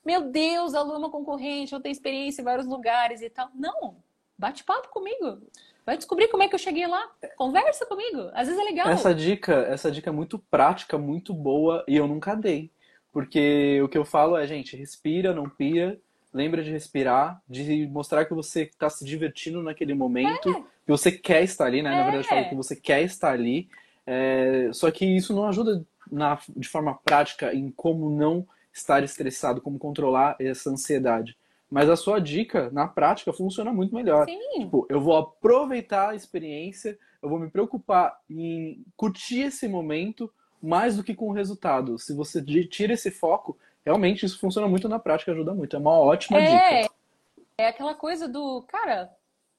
S2: meu Deus, a Lu é uma concorrente, eu tenho experiência em vários lugares e tal. Não, bate papo comigo. Vai descobrir como é que eu cheguei lá. Conversa comigo. Às vezes é legal.
S1: Essa dica, essa dica é muito prática, muito boa e eu nunca dei. Porque o que eu falo é, gente, respira, não pira. Lembra de respirar, de mostrar que você está se divertindo naquele momento, é. que você quer estar ali, né? É. Na verdade, eu falo que você quer estar ali. É... Só que isso não ajuda na... de forma prática em como não estar estressado, como controlar essa ansiedade. Mas a sua dica, na prática, funciona muito melhor. Sim. Tipo, eu vou aproveitar a experiência, eu vou me preocupar em curtir esse momento mais do que com o resultado. Se você tira esse foco, realmente isso funciona muito na prática, ajuda muito. É uma ótima é. dica.
S2: é aquela coisa do, cara,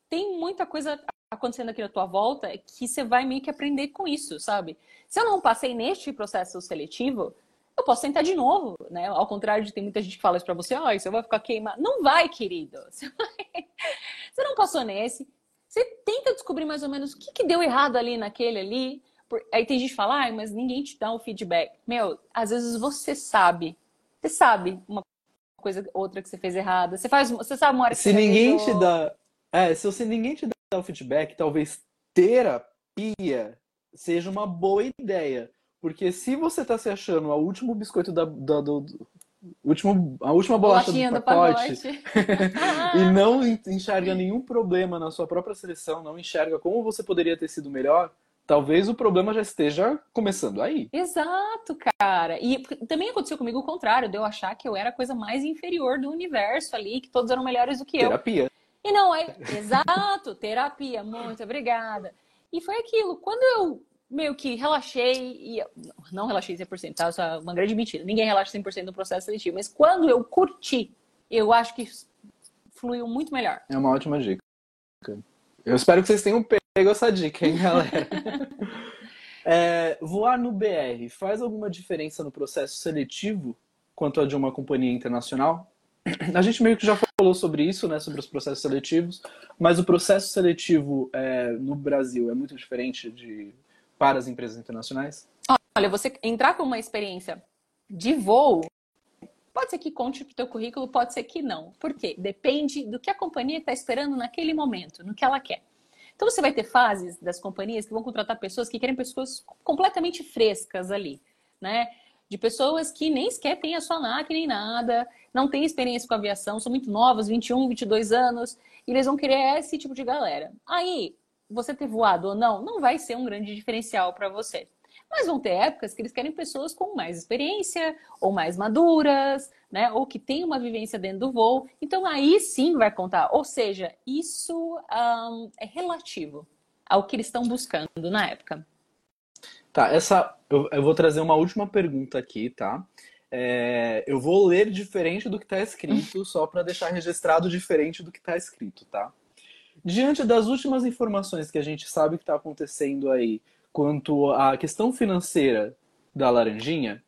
S2: tem muita coisa acontecendo aqui na tua volta que você vai meio que aprender com isso, sabe? Se eu não passei neste processo seletivo, eu posso tentar de novo, né? Ao contrário de tem muita gente que fala isso pra você, ó, oh, você vai ficar queimado. Não vai, querido. Você, vai... você não passou nesse. Você tenta descobrir mais ou menos o que, que deu errado ali naquele ali. Aí tem gente que fala, ah, mas ninguém te dá o um feedback. Meu, às vezes você sabe. Você sabe uma coisa, outra que você fez errada. Você faz, você sabe uma hora que
S1: se ninguém te dá, é, se você ninguém te dá o feedback, talvez terapia seja uma boa ideia. Porque se você tá se achando o último biscoito da, da do, último, a última bolacha do pacote, do pacote. e não enxerga nenhum problema na sua própria seleção, não enxerga como você poderia ter sido melhor, talvez o problema já esteja começando aí.
S2: Exato, cara. E também aconteceu comigo o contrário, de eu achar que eu era a coisa mais inferior do universo ali, que todos eram melhores do que
S1: eu. Terapia.
S2: E não é. Exato, terapia, muito obrigada. E foi aquilo. Quando eu meio que relaxei e não relaxei 100%, tá? Isso é uma grande mentira. Ninguém relaxa 100% no processo seletivo, mas quando eu curti, eu acho que fluiu muito melhor.
S1: É uma ótima dica. Eu espero que vocês tenham pego essa dica, hein, galera? é, voar no BR faz alguma diferença no processo seletivo quanto a de uma companhia internacional? A gente meio que já falou sobre isso, né, sobre os processos seletivos, mas o processo seletivo é, no Brasil é muito diferente de para as empresas internacionais?
S2: Olha, você entrar com uma experiência de voo, pode ser que conte para o teu currículo, pode ser que não. Por quê? Depende do que a companhia está esperando naquele momento, no que ela quer. Então você vai ter fases das companhias que vão contratar pessoas que querem pessoas completamente frescas ali, né? De pessoas que nem sequer têm a sua NAC nem nada, não têm experiência com aviação, são muito novas, 21, 22 anos, e eles vão querer esse tipo de galera. Aí, você ter voado ou não, não vai ser um grande diferencial para você. Mas vão ter épocas que eles querem pessoas com mais experiência, ou mais maduras, né? Ou que têm uma vivência dentro do voo. Então aí sim vai contar. Ou seja, isso um, é relativo ao que eles estão buscando na época.
S1: Tá, essa eu, eu vou trazer uma última pergunta aqui, tá? É, eu vou ler diferente do que está escrito, só para deixar registrado diferente do que está escrito, tá? Diante das últimas informações que a gente sabe que está acontecendo aí quanto à questão financeira da Laranjinha,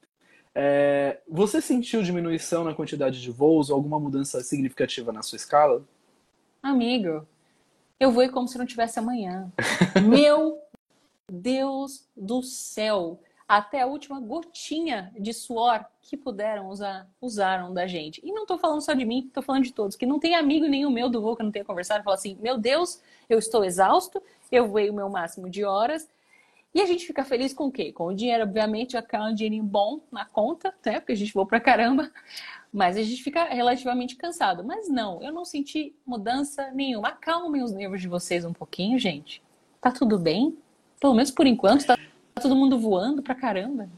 S1: é, você sentiu diminuição na quantidade de voos ou alguma mudança significativa na sua escala?
S2: Amigo, eu vou como se não tivesse amanhã. Meu Deus do céu! Até a última gotinha de suor que puderam usar, usaram da gente. E não estou falando só de mim, estou falando de todos, que não tem amigo nenhum meu do voo que não tenha conversado fala assim: meu Deus, eu estou exausto, eu voei o meu máximo de horas. E a gente fica feliz com o quê? Com o dinheiro, obviamente, já cai um dinheirinho bom na conta, né? Porque a gente voou pra caramba. Mas a gente fica relativamente cansado. Mas não, eu não senti mudança nenhuma. Acalmem os nervos de vocês um pouquinho, gente. Tá tudo bem? Pelo menos por enquanto, Tá todo mundo voando pra caramba.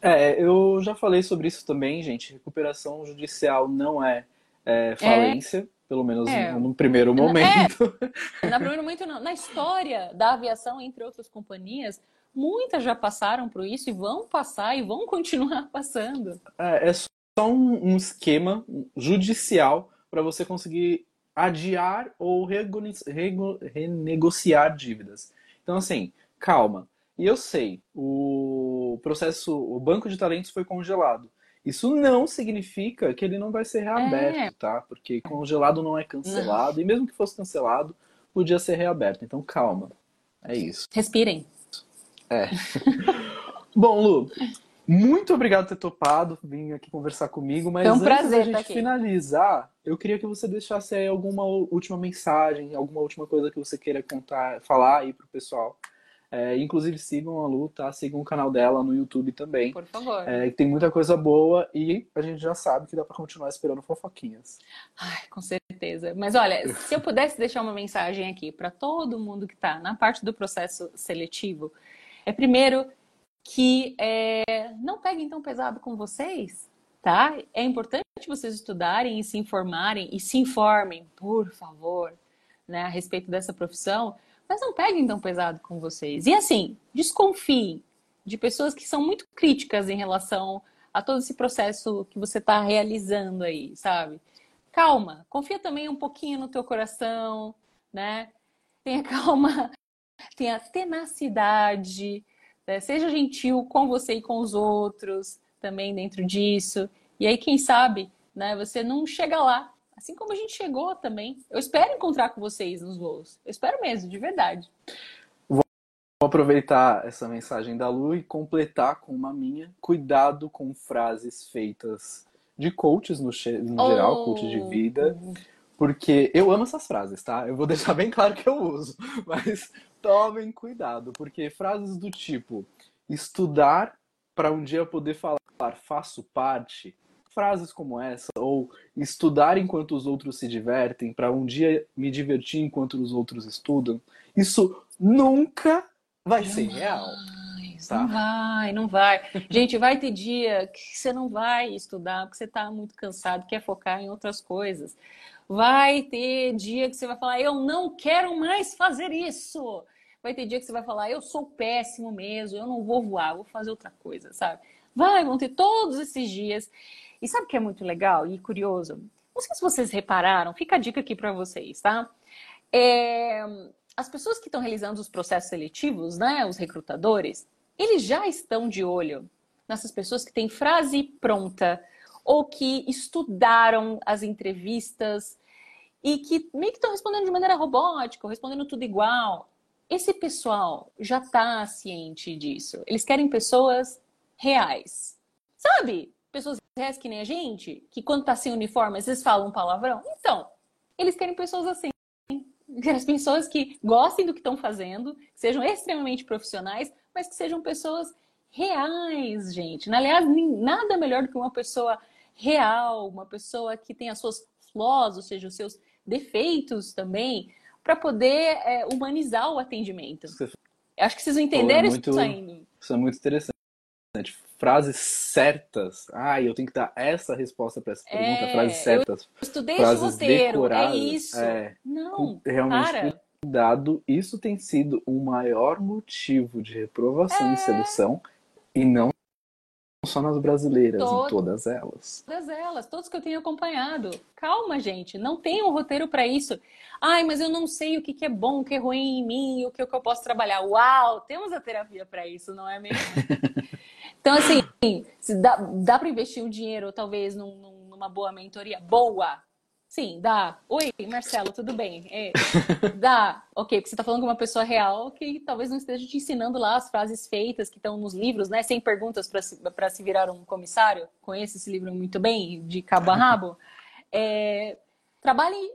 S1: É, eu já falei sobre isso também, gente. Recuperação judicial não é, é falência, é, pelo menos é, no, no, primeiro é, momento.
S2: É, no primeiro momento, não. Na história da aviação, entre outras companhias, muitas já passaram por isso e vão passar e vão continuar passando.
S1: É, é só um, um esquema judicial para você conseguir adiar ou renegociar dívidas. Então, assim, calma. E eu sei, o processo, o banco de talentos foi congelado. Isso não significa que ele não vai ser reaberto, é. tá? Porque congelado não é cancelado, não. e mesmo que fosse cancelado, podia ser reaberto. Então calma. É isso.
S2: Respirem.
S1: É. Bom, Lu, muito obrigado por ter topado, vir aqui conversar comigo, mas
S2: um
S1: antes da gente finalizar, eu queria que você deixasse aí alguma última mensagem, alguma última coisa que você queira contar, falar aí pro pessoal. É, inclusive sigam a Lu, tá? Sigam o canal dela no YouTube também.
S2: Por favor.
S1: É, tem muita coisa boa e a gente já sabe que dá para continuar esperando fofoquinhas.
S2: Ai, com certeza. Mas olha, se eu pudesse deixar uma mensagem aqui para todo mundo que está na parte do processo seletivo, é primeiro que é, não peguem tão pesado com vocês, tá? É importante vocês estudarem e se informarem e se informem, por favor, né, a respeito dessa profissão mas não peguem tão pesado com vocês. E assim, desconfiem de pessoas que são muito críticas em relação a todo esse processo que você está realizando aí, sabe? calma, confia também um pouquinho no teu coração, né? Tenha calma, tenha tenacidade, né? seja gentil com você e com os outros também dentro disso. E aí, quem sabe, né, você não chega lá, assim como a gente chegou também. Eu espero encontrar com vocês nos voos. Eu espero mesmo, de verdade.
S1: Vou aproveitar essa mensagem da Lu e completar com uma minha. Cuidado com frases feitas de coaches no, no oh. geral, coach de vida. Porque eu amo essas frases, tá? Eu vou deixar bem claro que eu uso. Mas tomem cuidado, porque frases do tipo estudar para um dia poder falar faço parte, frases como essa, ou estudar enquanto os outros se divertem, para um dia me divertir enquanto os outros estudam, isso nunca vai não ser vai, real.
S2: Tá? Não vai, não vai. Gente, vai ter dia que você não vai estudar porque você está muito cansado, quer focar em outras coisas. Vai ter dia que você vai falar, eu não quero mais fazer isso. Vai ter dia que você vai falar, eu sou péssimo mesmo, eu não vou voar, vou fazer outra coisa, sabe? Vai, vão ter todos esses dias. E sabe o que é muito legal e curioso? Não sei se vocês repararam, fica a dica aqui para vocês, tá? É, as pessoas que estão realizando os processos seletivos, né, os recrutadores, eles já estão de olho nessas pessoas que têm frase pronta ou que estudaram as entrevistas e que meio que estão respondendo de maneira robótica, respondendo tudo igual. Esse pessoal já está ciente disso. Eles querem pessoas reais. Sabe? Reais que nem a gente, que quando tá sem uniforme, às vezes falam um palavrão. Então, eles querem pessoas assim. As pessoas que gostem do que estão fazendo, que sejam extremamente profissionais, mas que sejam pessoas reais, gente. Aliás, nada melhor do que uma pessoa real, uma pessoa que tem as suas flaws, ou seja, os seus defeitos também, para poder é, humanizar o atendimento. Eu acho que vocês entenderam muito, isso ainda.
S1: Isso é muito interessante. Frases certas. Ah, eu tenho que dar essa resposta para essa pergunta. É, frases certas. Eu
S2: estudei frases esse roteiro, é decoradas. é isso. É, Não,
S1: realmente
S2: para.
S1: cuidado. Isso tem sido o maior motivo de reprovação é... em seleção e não só nas brasileiras, todas, em todas elas.
S2: Todas elas, todos que eu tenho acompanhado. Calma, gente, não tem um roteiro para isso. Ai, mas eu não sei o que, que é bom, o que é ruim em mim, o que, o que eu posso trabalhar. Uau, temos a terapia para isso, não é mesmo? então, assim, dá, dá para investir o um dinheiro, talvez, num, numa boa mentoria? Boa! Sim, dá. Oi, Marcelo, tudo bem? É, dá. Ok, porque você está falando com uma pessoa real que talvez não esteja te ensinando lá as frases feitas que estão nos livros, né? Sem perguntas para se, se virar um comissário. Conheço esse livro muito bem, de cabo a rabo. É, trabalhe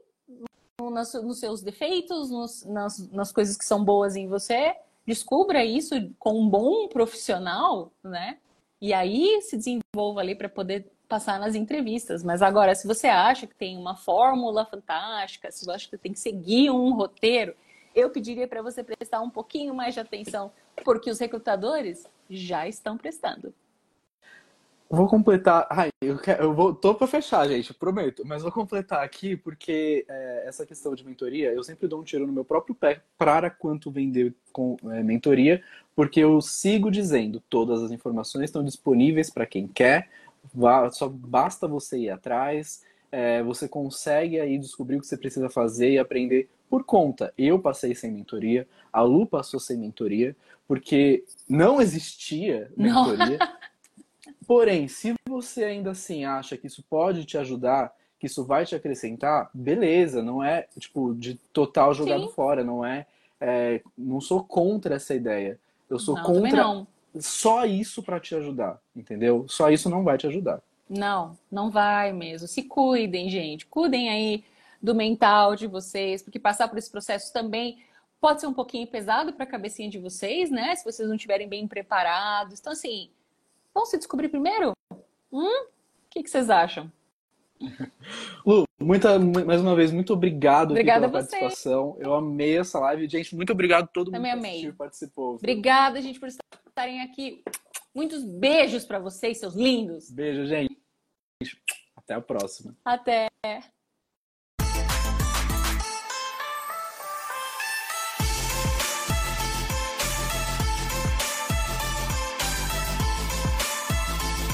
S2: nos, nos, seus defeitos, nos, nas, nas coisas que são boas em você. Descubra isso com um bom profissional, né? E aí se desenvolva ali para poder passar nas entrevistas. Mas agora, se você acha que tem uma fórmula fantástica, se você acha que tem que seguir um roteiro, eu pediria para você prestar um pouquinho mais de atenção, porque os recrutadores já estão prestando.
S1: Vou completar. Ai, eu, quero, eu vou, tô para fechar, gente, prometo. Mas vou completar aqui porque é, essa questão de mentoria, eu sempre dou um tiro no meu próprio pé para quanto vender com é, mentoria, porque eu sigo dizendo, todas as informações estão disponíveis para quem quer. Só basta você ir atrás, é, você consegue aí descobrir o que você precisa fazer e aprender por conta. Eu passei sem mentoria, a Lu passou sem mentoria, porque não existia mentoria. Não. Porém, se você ainda assim acha que isso pode te ajudar, que isso vai te acrescentar, beleza, não é tipo de total jogado Sim. fora, não é, é, não sou contra essa ideia. Eu sou não, contra só isso para te ajudar, entendeu? Só isso não vai te ajudar.
S2: Não, não vai mesmo. Se cuidem, gente. Cuidem aí do mental de vocês, porque passar por esse processo também pode ser um pouquinho pesado para a cabecinha de vocês, né? Se vocês não estiverem bem preparados. Então, assim, vão se descobrir primeiro? Hum? O que, que vocês acham?
S1: Lu, muita, mais uma vez, muito obrigado pela participação. Eu amei essa live. Gente, muito obrigado a todo
S2: Também
S1: mundo
S2: que
S1: participou.
S2: Obrigada, gente, por estarem aqui. Muitos beijos para vocês, seus lindos.
S1: Beijo, gente. Até a próxima.
S2: Até.